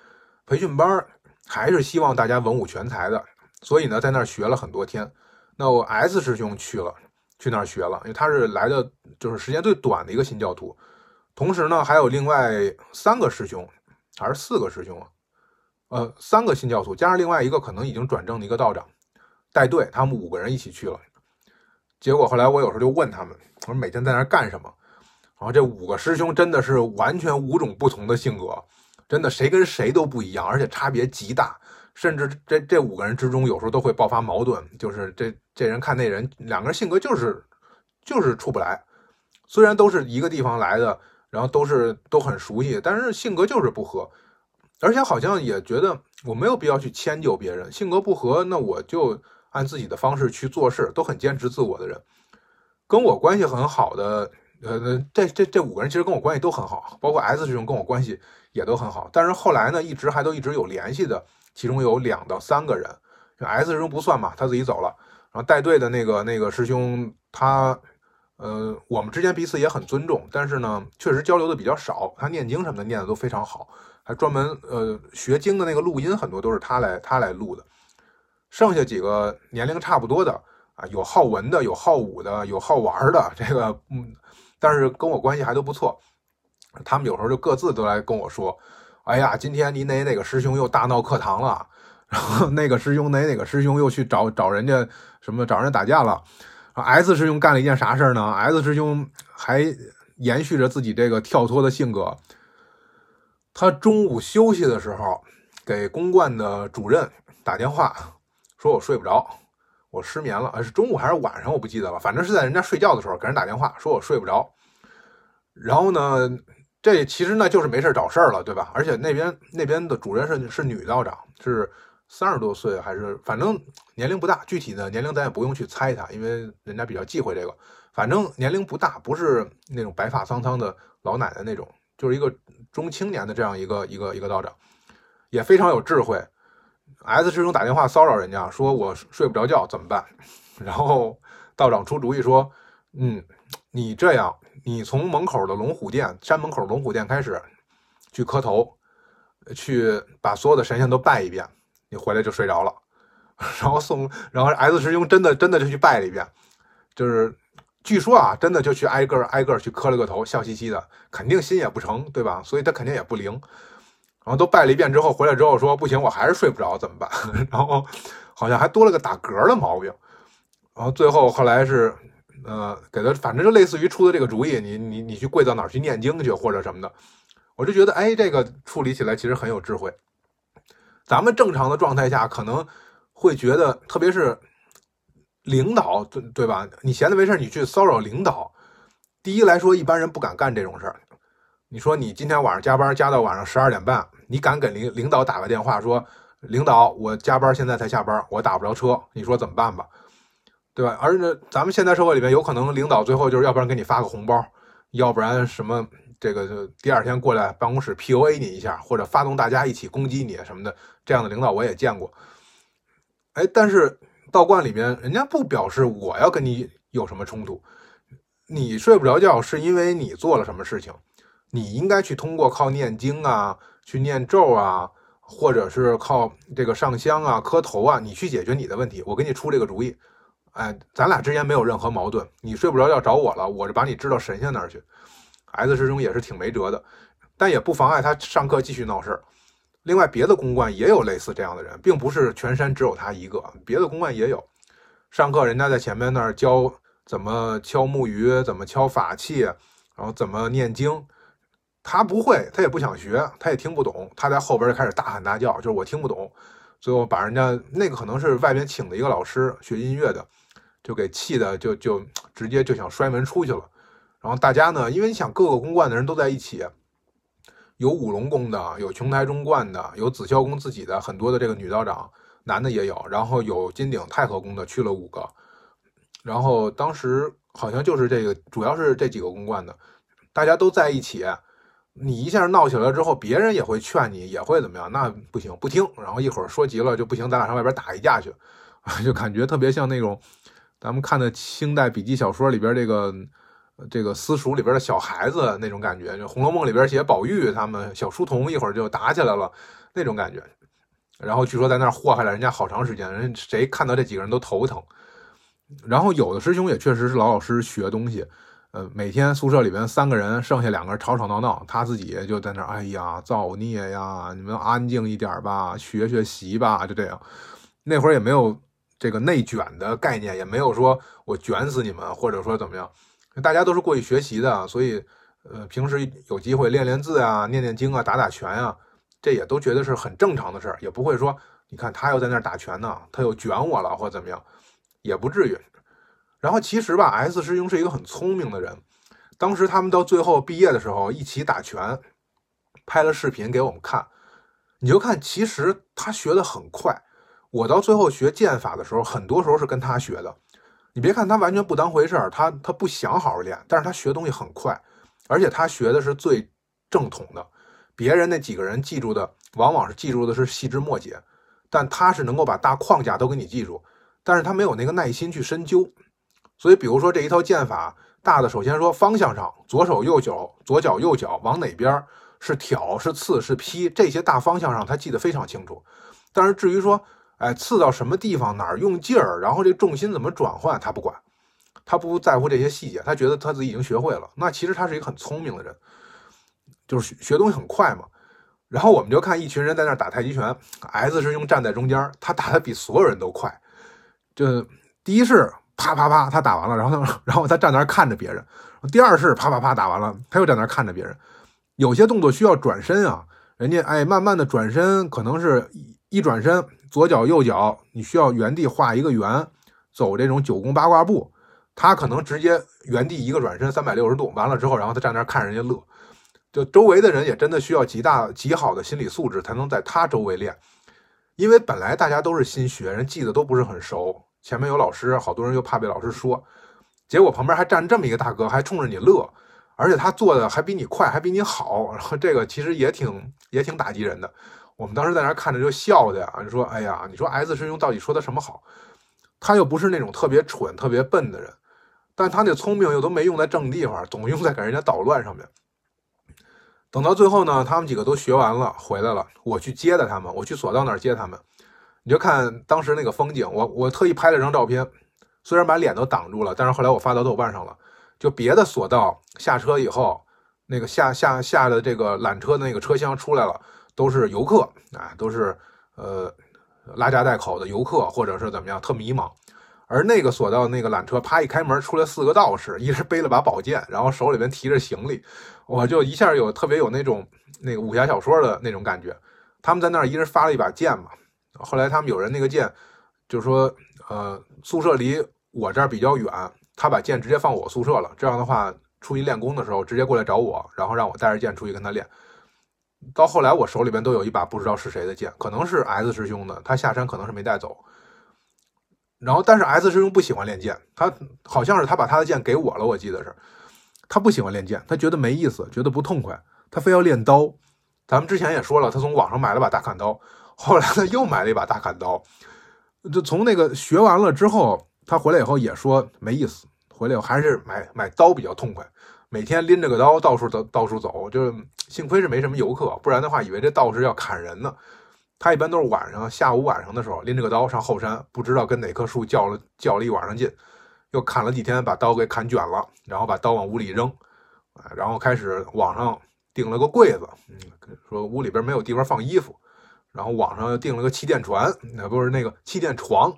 培训班，还是希望大家文武全才的，所以呢，在那儿学了很多天。那我 S 师兄去了，去那儿学了，因为他是来的就是时间最短的一个新教徒，同时呢，还有另外三个师兄还是四个师兄啊？呃，三个新教徒加上另外一个可能已经转正的一个道长带队，他们五个人一起去了。结果后来我有时候就问他们，我说每天在那儿干什么？然后这五个师兄真的是完全五种不同的性格，真的谁跟谁都不一样，而且差别极大，甚至这这五个人之中有时候都会爆发矛盾，就是这这人看那人两个人性格就是就是处不来。虽然都是一个地方来的，然后都是都很熟悉，但是性格就是不合。而且好像也觉得我没有必要去迁就别人，性格不合，那我就按自己的方式去做事，都很坚持自我的人。跟我关系很好的呃，这这这五个人其实跟我关系都很好，包括 S 师兄跟我关系也都很好。但是后来呢，一直还都一直有联系的，其中有两到三个人，S 师兄不算嘛，他自己走了。然后带队的那个那个师兄，他呃，我们之间彼此也很尊重，但是呢，确实交流的比较少。他念经什么的念的都非常好，还专门呃学经的那个录音很多都是他来他来录的。剩下几个年龄差不多的。啊，有好文的，有好武的，有好玩的，这个嗯，但是跟我关系还都不错。他们有时候就各自都来跟我说：“哎呀，今天你哪哪个师兄又大闹课堂了？然后那个师兄哪哪个师兄又去找找人家什么找人打架了？”S 师兄干了一件啥事呢？S 师兄还延续着自己这个跳脱的性格。他中午休息的时候给公馆的主任打电话，说我睡不着。我失眠了，是中午还是晚上？我不记得了。反正是在人家睡觉的时候给人打电话，说我睡不着。然后呢，这其实呢就是没事找事儿了，对吧？而且那边那边的主任是是女道长，是三十多岁还是反正年龄不大，具体的年龄咱也不用去猜他，因为人家比较忌讳这个。反正年龄不大，不是那种白发苍苍的老奶奶那种，就是一个中青年的这样一个一个一个道长，也非常有智慧。S 师兄打电话骚扰人家，说我睡不着觉怎么办？然后道长出主意说：“嗯，你这样，你从门口的龙虎殿，山门口龙虎殿开始去磕头，去把所有的神仙都拜一遍，你回来就睡着了。”然后送，然后 S 师兄真的真的就去拜了一遍，就是据说啊，真的就去挨个挨个去磕了个头，笑嘻嘻的，肯定心也不成，对吧？所以他肯定也不灵。然后都拜了一遍之后，回来之后说不行，我还是睡不着，怎么办？然后好像还多了个打嗝的毛病。然后最后后来是，呃，给他反正就类似于出的这个主意，你你你去跪到哪儿去念经去或者什么的。我就觉得，哎，这个处理起来其实很有智慧。咱们正常的状态下可能会觉得，特别是领导，对对吧？你闲的没事你去骚扰领导，第一来说，一般人不敢干这种事儿。你说你今天晚上加班加到晚上十二点半，你敢给领领导打个电话说，领导我加班现在才下班，我打不着车，你说怎么办吧？对吧？而且咱们现在社会里面有可能领导最后就是要不然给你发个红包，要不然什么这个就第二天过来办公室 PUA 你一下，或者发动大家一起攻击你什么的，这样的领导我也见过。哎，但是道观里面人家不表示我要跟你有什么冲突，你睡不着觉是因为你做了什么事情。你应该去通过靠念经啊，去念咒啊，或者是靠这个上香啊、磕头啊，你去解决你的问题。我给你出这个主意，哎，咱俩之间没有任何矛盾。你睡不着觉找我了，我就把你支到神仙那儿去。S 师兄也是挺没辙的，但也不妨碍他上课继续闹事儿。另外，别的公馆也有类似这样的人，并不是全山只有他一个，别的公馆也有。上课人家在前面那儿教怎么敲木鱼，怎么敲法器，然后怎么念经。他不会，他也不想学，他也听不懂。他在后边就开始大喊大叫，就是我听不懂。最后把人家那个可能是外边请的一个老师学音乐的，就给气的，就就直接就想摔门出去了。然后大家呢，因为你想各个宫观的人都在一起，有五龙宫的，有琼台中观的，有紫霄宫自己的很多的这个女道长，男的也有。然后有金鼎太和宫的去了五个，然后当时好像就是这个，主要是这几个宫观的，大家都在一起。你一下闹起来之后，别人也会劝你，也会怎么样？那不行，不听。然后一会儿说急了就不行，咱俩上外边打一架去，就感觉特别像那种咱们看的清代笔记小说里边这个这个私塾里边的小孩子那种感觉。就《红楼梦》里边写宝玉他们小书童一会儿就打起来了那种感觉。然后据说在那儿祸害了人家好长时间，人谁看到这几个人都头疼。然后有的师兄也确实是老老实实学东西。呃，每天宿舍里边三个人，剩下两个人吵吵闹闹，他自己就在那哎呀，造孽呀！你们安静一点吧，学学习吧，就这样。那会儿也没有这个内卷的概念，也没有说我卷死你们，或者说怎么样。大家都是过去学习的，所以呃，平时有机会练练字啊，念念经啊，打打拳啊，这也都觉得是很正常的事儿，也不会说，你看他又在那打拳呢，他又卷我了，或怎么样，也不至于。然后其实吧，S 师兄是一个很聪明的人。当时他们到最后毕业的时候，一起打拳，拍了视频给我们看。你就看，其实他学的很快。我到最后学剑法的时候，很多时候是跟他学的。你别看他完全不当回事儿，他他不想好好练，但是他学东西很快，而且他学的是最正统的。别人那几个人记住的，往往是记住的是细枝末节，但他是能够把大框架都给你记住，但是他没有那个耐心去深究。所以，比如说这一套剑法，大的首先说方向上，左手右脚，左脚右脚往哪边是挑是刺是劈，这些大方向上他记得非常清楚。但是至于说，哎，刺到什么地方，哪儿用劲儿，然后这重心怎么转换，他不管，他不在乎这些细节，他觉得他自己已经学会了。那其实他是一个很聪明的人，就是学东西很快嘛。然后我们就看一群人在那打太极拳，S 师兄站在中间，他打的比所有人都快。这第一式啪啪啪，他打完了，然后呢，然后他站那儿看着别人。第二式啪啪啪打完了，他又站那儿看着别人。有些动作需要转身啊，人家哎慢慢的转身，可能是一转身。左脚右脚，你需要原地画一个圆，走这种九宫八卦步。他可能直接原地一个转身三百六十度，完了之后，然后他站那儿看人家乐。就周围的人也真的需要极大极好的心理素质，才能在他周围练。因为本来大家都是新学，人记得都不是很熟。前面有老师，好多人又怕被老师说，结果旁边还站这么一个大哥，还冲着你乐，而且他做的还比你快，还比你好。这个其实也挺也挺打击人的。我们当时在那看着就笑的呀，你说，哎呀，你说 S 师兄到底说的什么好？他又不是那种特别蠢、特别笨的人，但他那聪明又都没用在正地方，总用在给人家捣乱上面。等到最后呢，他们几个都学完了回来了，我去接的他们，我去索道那儿接他们。你就看当时那个风景，我我特意拍了张照片，虽然把脸都挡住了，但是后来我发到豆瓣上了。就别的索道下车以后，那个下下下的这个缆车的那个车厢出来了。都是游客啊，都是呃拉家带口的游客，或者是怎么样，特迷茫。而那个索道那个缆车，啪一开门，出来四个道士，一人背了把宝剑，然后手里边提着行李，我就一下有特别有那种那个武侠小说的那种感觉。他们在那儿一人发了一把剑嘛，后来他们有人那个剑，就是说呃宿舍离我这儿比较远，他把剑直接放我宿舍了。这样的话，出去练功的时候直接过来找我，然后让我带着剑出去跟他练。到后来，我手里边都有一把不知道是谁的剑，可能是 S 师兄的，他下山可能是没带走。然后，但是 S 师兄不喜欢练剑，他好像是他把他的剑给我了，我记得是，他不喜欢练剑，他觉得没意思，觉得不痛快，他非要练刀。咱们之前也说了，他从网上买了把大砍刀，后来他又买了一把大砍刀，就从那个学完了之后，他回来以后也说没意思，回来以后还是买买刀比较痛快。每天拎着个刀到处到，到处走，就是幸亏是没什么游客，不然的话，以为这道士要砍人呢。他一般都是晚上、下午、晚上的时候拎着个刀上后山，不知道跟哪棵树较了较了一晚上劲，又砍了几天，把刀给砍卷了，然后把刀往屋里扔，然后开始网上订了个柜子，嗯，说屋里边没有地方放衣服，然后网上又订了个气垫船，那不是那个气垫床，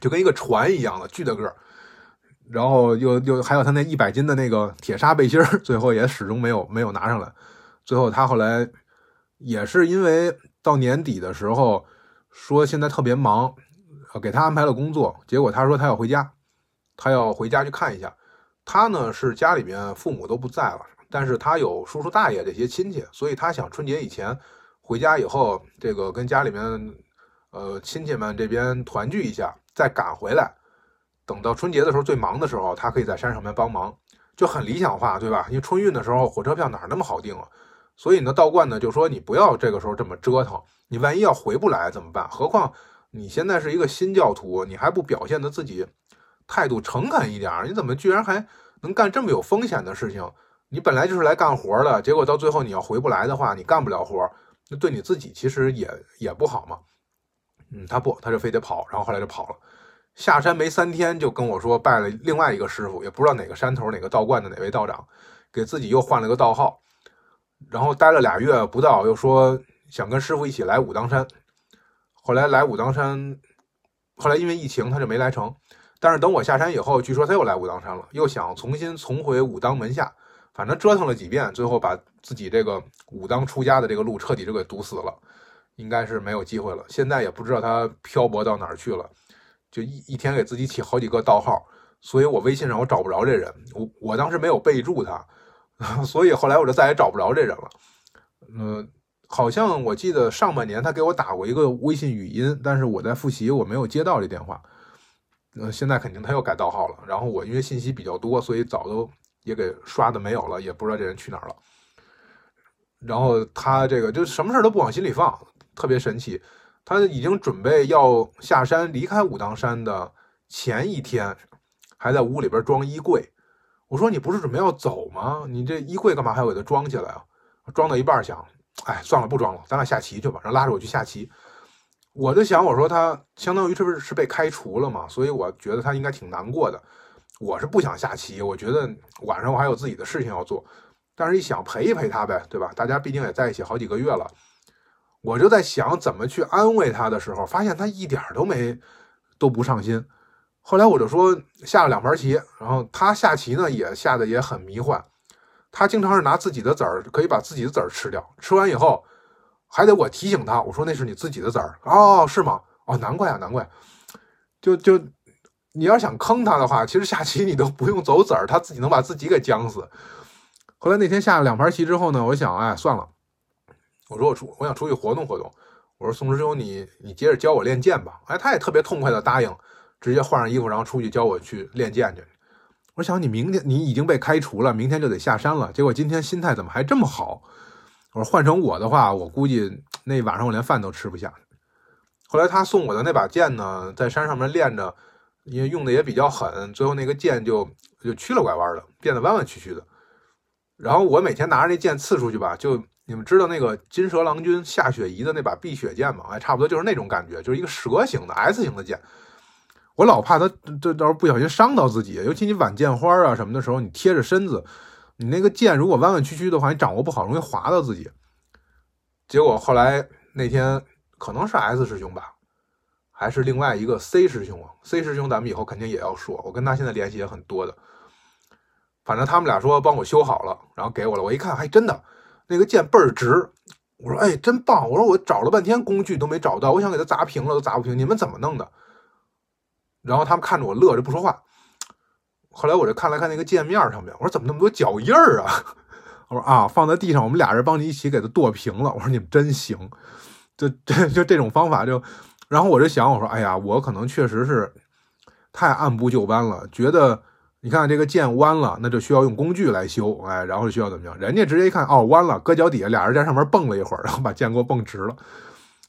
就跟一个船一样的巨大个儿。然后又又还有他那一百斤的那个铁砂背心儿，最后也始终没有没有拿上来。最后他后来也是因为到年底的时候说现在特别忙，给他安排了工作，结果他说他要回家，他要回家去看一下。他呢是家里面父母都不在了，但是他有叔叔大爷这些亲戚，所以他想春节以前回家以后，这个跟家里面呃亲戚们这边团聚一下，再赶回来。等到春节的时候最忙的时候，他可以在山上面帮忙，就很理想化，对吧？因为春运的时候火车票哪那么好订啊？所以呢，道观呢就说你不要这个时候这么折腾，你万一要回不来怎么办？何况你现在是一个新教徒，你还不表现的自己态度诚恳一点，你怎么居然还能干这么有风险的事情？你本来就是来干活的，结果到最后你要回不来的话，你干不了活，那对你自己其实也也不好嘛。嗯，他不，他就非得跑，然后后来就跑了。下山没三天，就跟我说拜了另外一个师傅，也不知道哪个山头哪个道观的哪位道长，给自己又换了个道号，然后待了俩月不到，又说想跟师傅一起来武当山。后来来武当山，后来因为疫情他就没来成。但是等我下山以后，据说他又来武当山了，又想重新重回武当门下，反正折腾了几遍，最后把自己这个武当出家的这个路彻底就给堵死了，应该是没有机会了。现在也不知道他漂泊到哪儿去了。就一一天给自己起好几个盗号，所以我微信上我找不着这人，我我当时没有备注他，所以后来我就再也找不着这人了。嗯，好像我记得上半年他给我打过一个微信语音，但是我在复习，我没有接到这电话。呃，现在肯定他又改盗号了。然后我因为信息比较多，所以早都也给刷的没有了，也不知道这人去哪儿了。然后他这个就什么事都不往心里放，特别神奇。他已经准备要下山离开武当山的前一天，还在屋里边装衣柜。我说你不是准备要走吗？你这衣柜干嘛还要给它装起来啊？装到一半想，哎，算了，不装了，咱俩下棋去吧。然后拉着我去下棋。我就想，我说他相当于是不是是被开除了嘛？所以我觉得他应该挺难过的。我是不想下棋，我觉得晚上我还有自己的事情要做。但是，一想陪一陪他呗，对吧？大家毕竟也在一起好几个月了，我就在想怎么去安慰他的时候，发现他一点都没都不上心。后来我就说下了两盘棋，然后他下棋呢也下的也很迷幻。他经常是拿自己的子儿，可以把自己的子儿吃掉，吃完以后还得我提醒他，我说那是你自己的子儿哦，是吗？哦，难怪啊，难怪。就就你要想坑他的话，其实下棋你都不用走子儿，他自己能把自己给僵死。后来那天下了两盘棋之后呢，我想，哎，算了，我说我出，我想出去活动活动。我说宋师兄，你你接着教我练剑吧。哎，他也特别痛快的答应，直接换上衣服，然后出去教我去练剑去。我想你明天你已经被开除了，明天就得下山了。结果今天心态怎么还这么好？我说换成我的话，我估计那晚上我连饭都吃不下。后来他送我的那把剑呢，在山上面练着，因为用的也比较狠，最后那个剑就就曲了拐弯的，变得弯弯曲曲的。然后我每天拿着那剑刺出去吧，就你们知道那个金蛇郎君夏雪宜的那把碧血剑吗？哎，差不多就是那种感觉，就是一个蛇形的 S 型的剑。我老怕它这到时候不小心伤到自己，尤其你挽剑花啊什么的时候，你贴着身子，你那个剑如果弯弯曲曲的话，你掌握不好，容易划到自己。结果后来那天可能是 S 师兄吧，还是另外一个 C 师兄？C 师兄咱们以后肯定也要说，我跟他现在联系也很多的。反正他们俩说帮我修好了，然后给我了。我一看，还真的，那个剑倍儿直。我说，哎，真棒！我说我找了半天工具都没找到，我想给它砸平了都砸不平，你们怎么弄的？然后他们看着我乐着不说话。后来我就看了看那个剑面上面，我说怎么那么多脚印儿啊？我说啊，放在地上，我们俩人帮你一起给它剁平了。我说你们真行，就这就这种方法就。然后我就想，我说哎呀，我可能确实是太按部就班了，觉得。你看这个剑弯了，那就需要用工具来修，哎，然后需要怎么样？人家直接一看，哦，弯了，搁脚底下，俩人在上面蹦了一会儿，然后把剑给我蹦直了。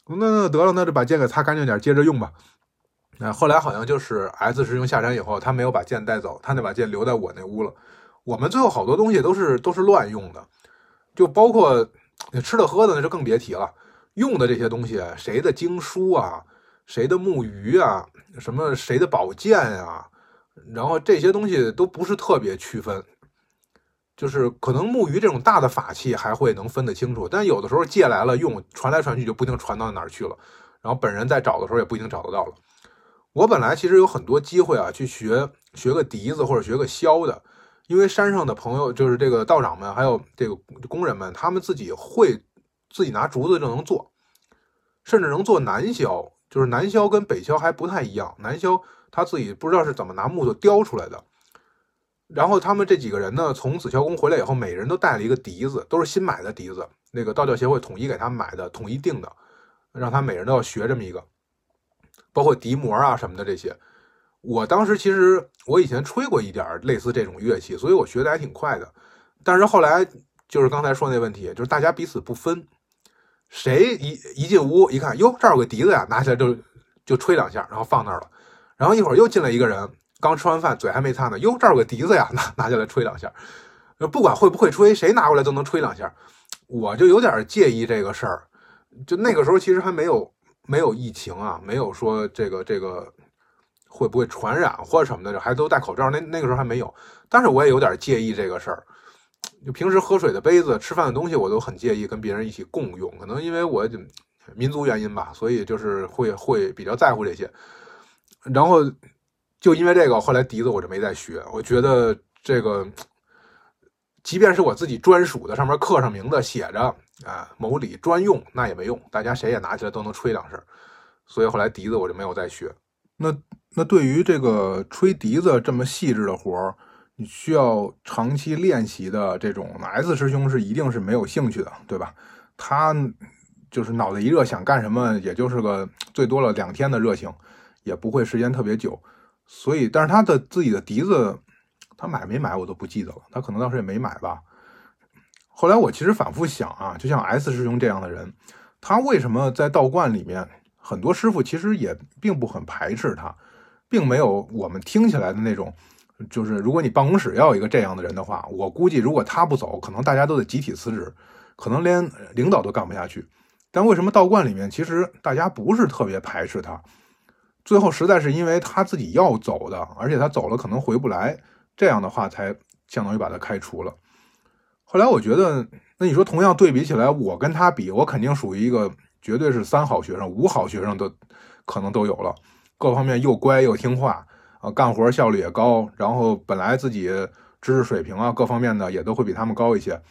那得了，那就把剑给擦干净点，接着用吧。那后来好像就是 S 师兄下山以后，他没有把剑带走，他那把剑留在我那屋了。我们最后好多东西都是都是乱用的，就包括吃的喝的，那就更别提了。用的这些东西，谁的经书啊，谁的木鱼啊，什么谁的宝剑啊。然后这些东西都不是特别区分，就是可能木鱼这种大的法器还会能分得清楚，但有的时候借来了用，传来传去就不一定传到哪儿去了。然后本人在找的时候也不一定找得到了。我本来其实有很多机会啊，去学学个笛子或者学个箫的，因为山上的朋友就是这个道长们还有这个工人们，他们自己会自己拿竹子就能做，甚至能做南箫，就是南箫跟北箫还不太一样，南箫。他自己不知道是怎么拿木头雕出来的，然后他们这几个人呢，从紫霄宫回来以后，每人都带了一个笛子，都是新买的笛子，那个道教协会统一给他买的，统一定的，让他每人都要学这么一个，包括笛膜啊什么的这些。我当时其实我以前吹过一点类似这种乐器，所以我学的还挺快的。但是后来就是刚才说那问题，就是大家彼此不分，谁一一进屋一看，哟，这儿有个笛子呀，拿起来就就吹两下，然后放那儿了。然后一会儿又进来一个人，刚吃完饭，嘴还没擦呢。哟，这儿有个笛子呀，拿拿下来吹两下。不管会不会吹，谁拿过来都能吹两下。我就有点介意这个事儿。就那个时候其实还没有没有疫情啊，没有说这个这个会不会传染或者什么的，还都戴口罩。那那个时候还没有，但是我也有点介意这个事儿。就平时喝水的杯子、吃饭的东西，我都很介意跟别人一起共用。可能因为我民族原因吧，所以就是会会比较在乎这些。然后就因为这个，后来笛子我就没再学。我觉得这个，即便是我自己专属的，上面刻上名字，写着啊某礼专用，那也没用。大家谁也拿起来都能吹两声。所以后来笛子我就没有再学。那那对于这个吹笛子这么细致的活儿，你需要长期练习的这种，S 师兄是一定是没有兴趣的，对吧？他就是脑子一热想干什么，也就是个最多了两天的热情。也不会时间特别久，所以，但是他的自己的笛子，他买没买我都不记得了，他可能当时也没买吧。后来我其实反复想啊，就像 S 师兄这样的人，他为什么在道观里面，很多师傅其实也并不很排斥他，并没有我们听起来的那种。就是如果你办公室要一个这样的人的话，我估计如果他不走，可能大家都得集体辞职，可能连领导都干不下去。但为什么道观里面其实大家不是特别排斥他？最后实在是因为他自己要走的，而且他走了可能回不来，这样的话才相当于把他开除了。后来我觉得，那你说同样对比起来，我跟他比，我肯定属于一个绝对是三好学生、五好学生都可能都有了，各方面又乖又听话。啊，干活效率也高，然后本来自己知识水平啊，各方面的也都会比他们高一些。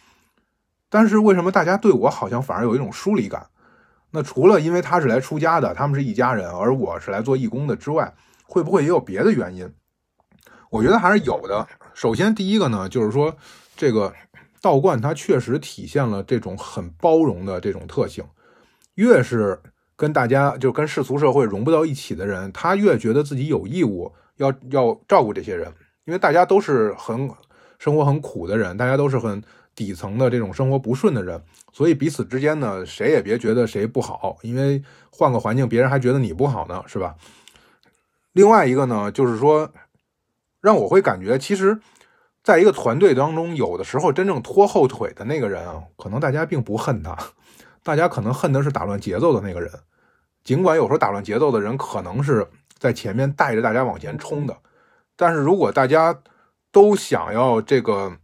但是为什么大家对我好像反而有一种疏离感？那除了因为他是来出家的，他们是一家人，而我是来做义工的之外，会不会也有别的原因？我觉得还是有的。首先，第一个呢，就是说这个道观它确实体现了这种很包容的这种特性，越是跟大家就跟世俗社会融不到一起的人，他越觉得自己有义务。要要照顾这些人，因为大家都是很生活很苦的人，大家都是很底层的这种生活不顺的人，所以彼此之间呢，谁也别觉得谁不好，因为换个环境，别人还觉得你不好呢，是吧？另外一个呢，就是说，让我会感觉，其实在一个团队当中，有的时候真正拖后腿的那个人啊，可能大家并不恨他，大家可能恨的是打乱节奏的那个人，尽管有时候打乱节奏的人可能是。在前面带着大家往前冲的，但是如果大家都想要这个，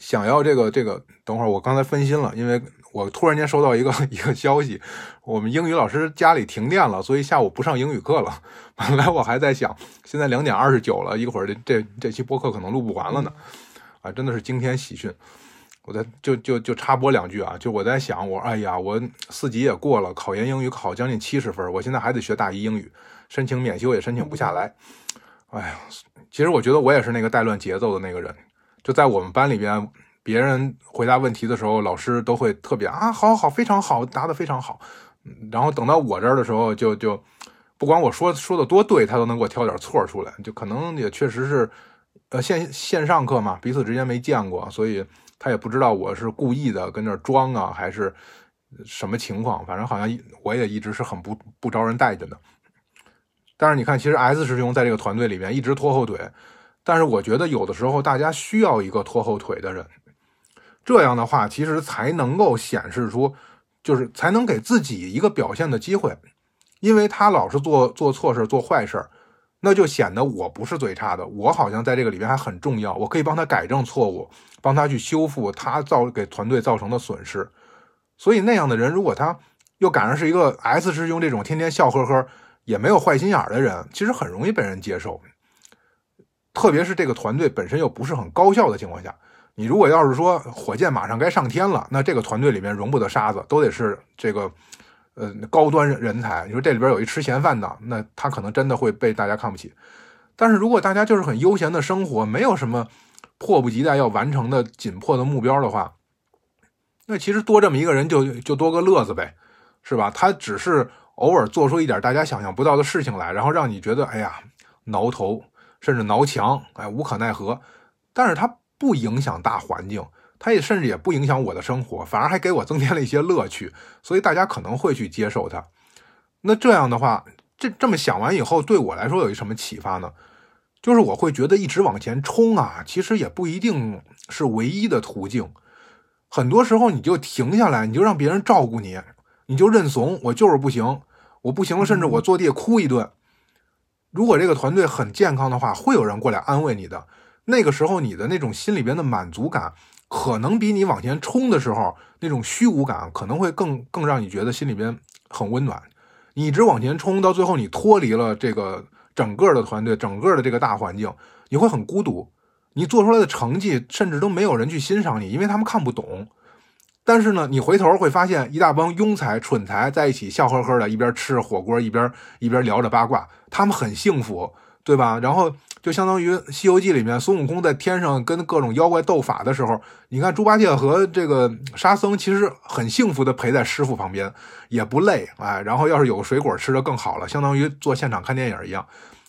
想要这个这个，等会儿我刚才分心了，因为我突然间收到一个 一个消息，我们英语老师家里停电了，所以下午不上英语课了。本来我还在想，现在两点二十九了，一会儿这这这期播客可能录不完了呢。啊，真的是惊天喜讯！我在就就就插播两句啊，就我在想，我哎呀，我四级也过了，考研英语考将近七十分，我现在还得学大一英语。申请免修也申请不下来，哎呀，其实我觉得我也是那个带乱节奏的那个人。就在我们班里边，别人回答问题的时候，老师都会特别啊，好好，非常好，答得非常好。然后等到我这儿的时候，就就不管我说说的多对，他都能给我挑点错出来。就可能也确实是，呃，线线上课嘛，彼此之间没见过，所以他也不知道我是故意的跟那装啊，还是什么情况。反正好像我也一直是很不不招人待见的。但是你看，其实 S 师兄在这个团队里面一直拖后腿，但是我觉得有的时候大家需要一个拖后腿的人，这样的话其实才能够显示出，就是才能给自己一个表现的机会，因为他老是做做错事、做坏事，那就显得我不是最差的，我好像在这个里面还很重要，我可以帮他改正错误，帮他去修复他造给团队造成的损失。所以那样的人，如果他又赶上是一个 S 师兄这种天天笑呵呵。也没有坏心眼的人，其实很容易被人接受。特别是这个团队本身又不是很高效的情况下，你如果要是说火箭马上该上天了，那这个团队里面容不得沙子，都得是这个呃高端人才。你说这里边有一吃闲饭的，那他可能真的会被大家看不起。但是如果大家就是很悠闲的生活，没有什么迫不及待要完成的紧迫的目标的话，那其实多这么一个人就就多个乐子呗，是吧？他只是。偶尔做出一点大家想象不到的事情来，然后让你觉得哎呀挠头，甚至挠墙，哎无可奈何。但是它不影响大环境，它也甚至也不影响我的生活，反而还给我增添了一些乐趣。所以大家可能会去接受它。那这样的话，这这么想完以后，对我来说有一什么启发呢？就是我会觉得一直往前冲啊，其实也不一定是唯一的途径。很多时候你就停下来，你就让别人照顾你，你就认怂，我就是不行。我不行了，甚至我坐地哭一顿。如果这个团队很健康的话，会有人过来安慰你的。那个时候，你的那种心里边的满足感，可能比你往前冲的时候那种虚无感，可能会更更让你觉得心里边很温暖。你一直往前冲，到最后你脱离了这个整个的团队，整个的这个大环境，你会很孤独。你做出来的成绩，甚至都没有人去欣赏你，因为他们看不懂。但是呢，你回头会发现一大帮庸才、蠢才在一起笑呵呵的，一边吃着火锅，一边一边聊着八卦，他们很幸福，对吧？然后就相当于《西游记》里面孙悟空在天上跟各种妖怪斗法的时候，你看猪八戒和这个沙僧其实很幸福的陪在师傅旁边，也不累，哎。然后要是有个水果吃的更好了，相当于做现场看电影一样。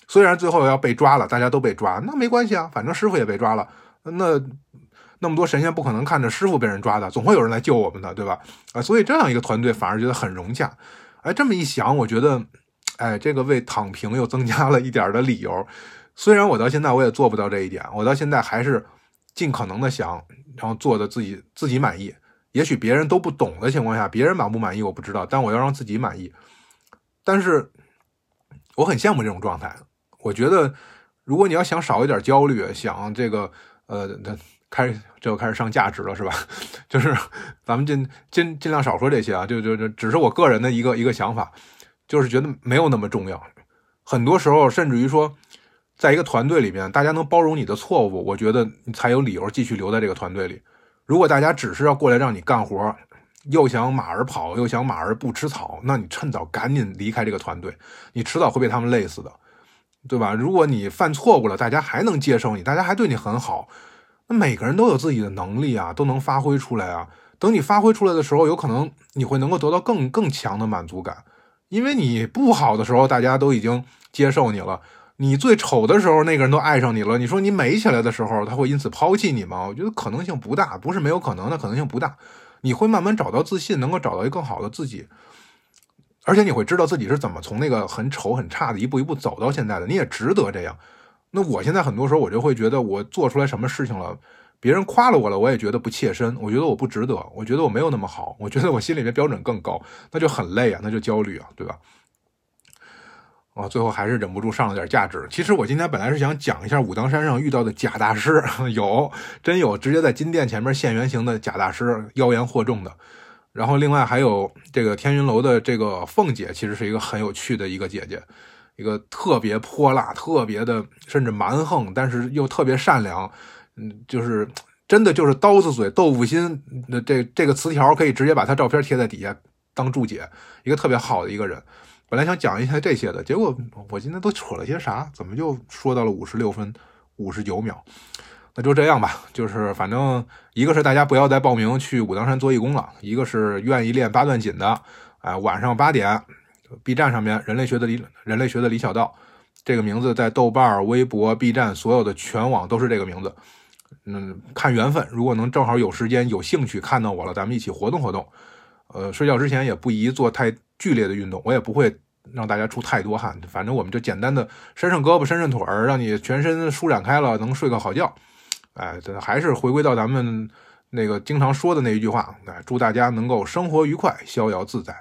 虽然最后要被抓了，大家都被抓，那没关系啊，反正师傅也被抓了，那那么多神仙不可能看着师傅被人抓的，总会有人来救我们的，对吧？啊，所以这样一个团队反而觉得很融洽。哎，这么一想，我觉得，哎，这个为躺平又增加了一点的理由。虽然我到现在我也做不到这一点，我到现在还是尽可能的想，然后做的自己自己满意。也许别人都不懂的情况下，别人满不满意我不知道，但我要让自己满意。但是我很羡慕这种状态。我觉得，如果你要想少一点焦虑，想这个呃，开始就开始上价值了，是吧？就是咱们尽尽尽量少说这些啊，就就就只是我个人的一个一个想法，就是觉得没有那么重要。很多时候，甚至于说，在一个团队里面，大家能包容你的错误，我觉得你才有理由继续留在这个团队里。如果大家只是要过来让你干活，又想马儿跑，又想马儿不吃草，那你趁早赶紧离开这个团队，你迟早会被他们累死的，对吧？如果你犯错误了，大家还能接受你，大家还对你很好，那每个人都有自己的能力啊，都能发挥出来啊。等你发挥出来的时候，有可能你会能够得到更更强的满足感，因为你不好的时候，大家都已经接受你了。你最丑的时候，那个人都爱上你了。你说你美起来的时候，他会因此抛弃你吗？我觉得可能性不大，不是没有可能，的可能性不大。你会慢慢找到自信，能够找到一个更好的自己，而且你会知道自己是怎么从那个很丑很差的一步一步走到现在的。你也值得这样。那我现在很多时候，我就会觉得我做出来什么事情了，别人夸了我了，我也觉得不切身。我觉得我不值得，我觉得我没有那么好，我觉得我心里面标准更高，那就很累啊，那就焦虑啊，对吧？啊，最后还是忍不住上了点价值。其实我今天本来是想讲一下武当山上遇到的假大师，有真有直接在金殿前面现原形的假大师，妖言惑众的。然后另外还有这个天云楼的这个凤姐，其实是一个很有趣的一个姐姐，一个特别泼辣、特别的甚至蛮横，但是又特别善良。嗯，就是真的就是刀子嘴豆腐心那这这个词条，可以直接把他照片贴在底下当注解，一个特别好的一个人。本来想讲一下这些的，结果我今天都扯了些啥？怎么就说到了五十六分五十九秒？那就这样吧。就是反正一个是大家不要再报名去武当山做义工了，一个是愿意练八段锦的，哎，晚上八点，B 站上面人类学的李人类学的李小道这个名字在豆瓣、微博、B 站所有的全网都是这个名字。嗯，看缘分，如果能正好有时间有兴趣看到我了，咱们一起活动活动。呃，睡觉之前也不宜做太剧烈的运动，我也不会让大家出太多汗，反正我们就简单的伸伸胳膊、伸伸腿儿，让你全身舒展开了，能睡个好觉。哎，这还是回归到咱们那个经常说的那一句话，哎，祝大家能够生活愉快、逍遥自在。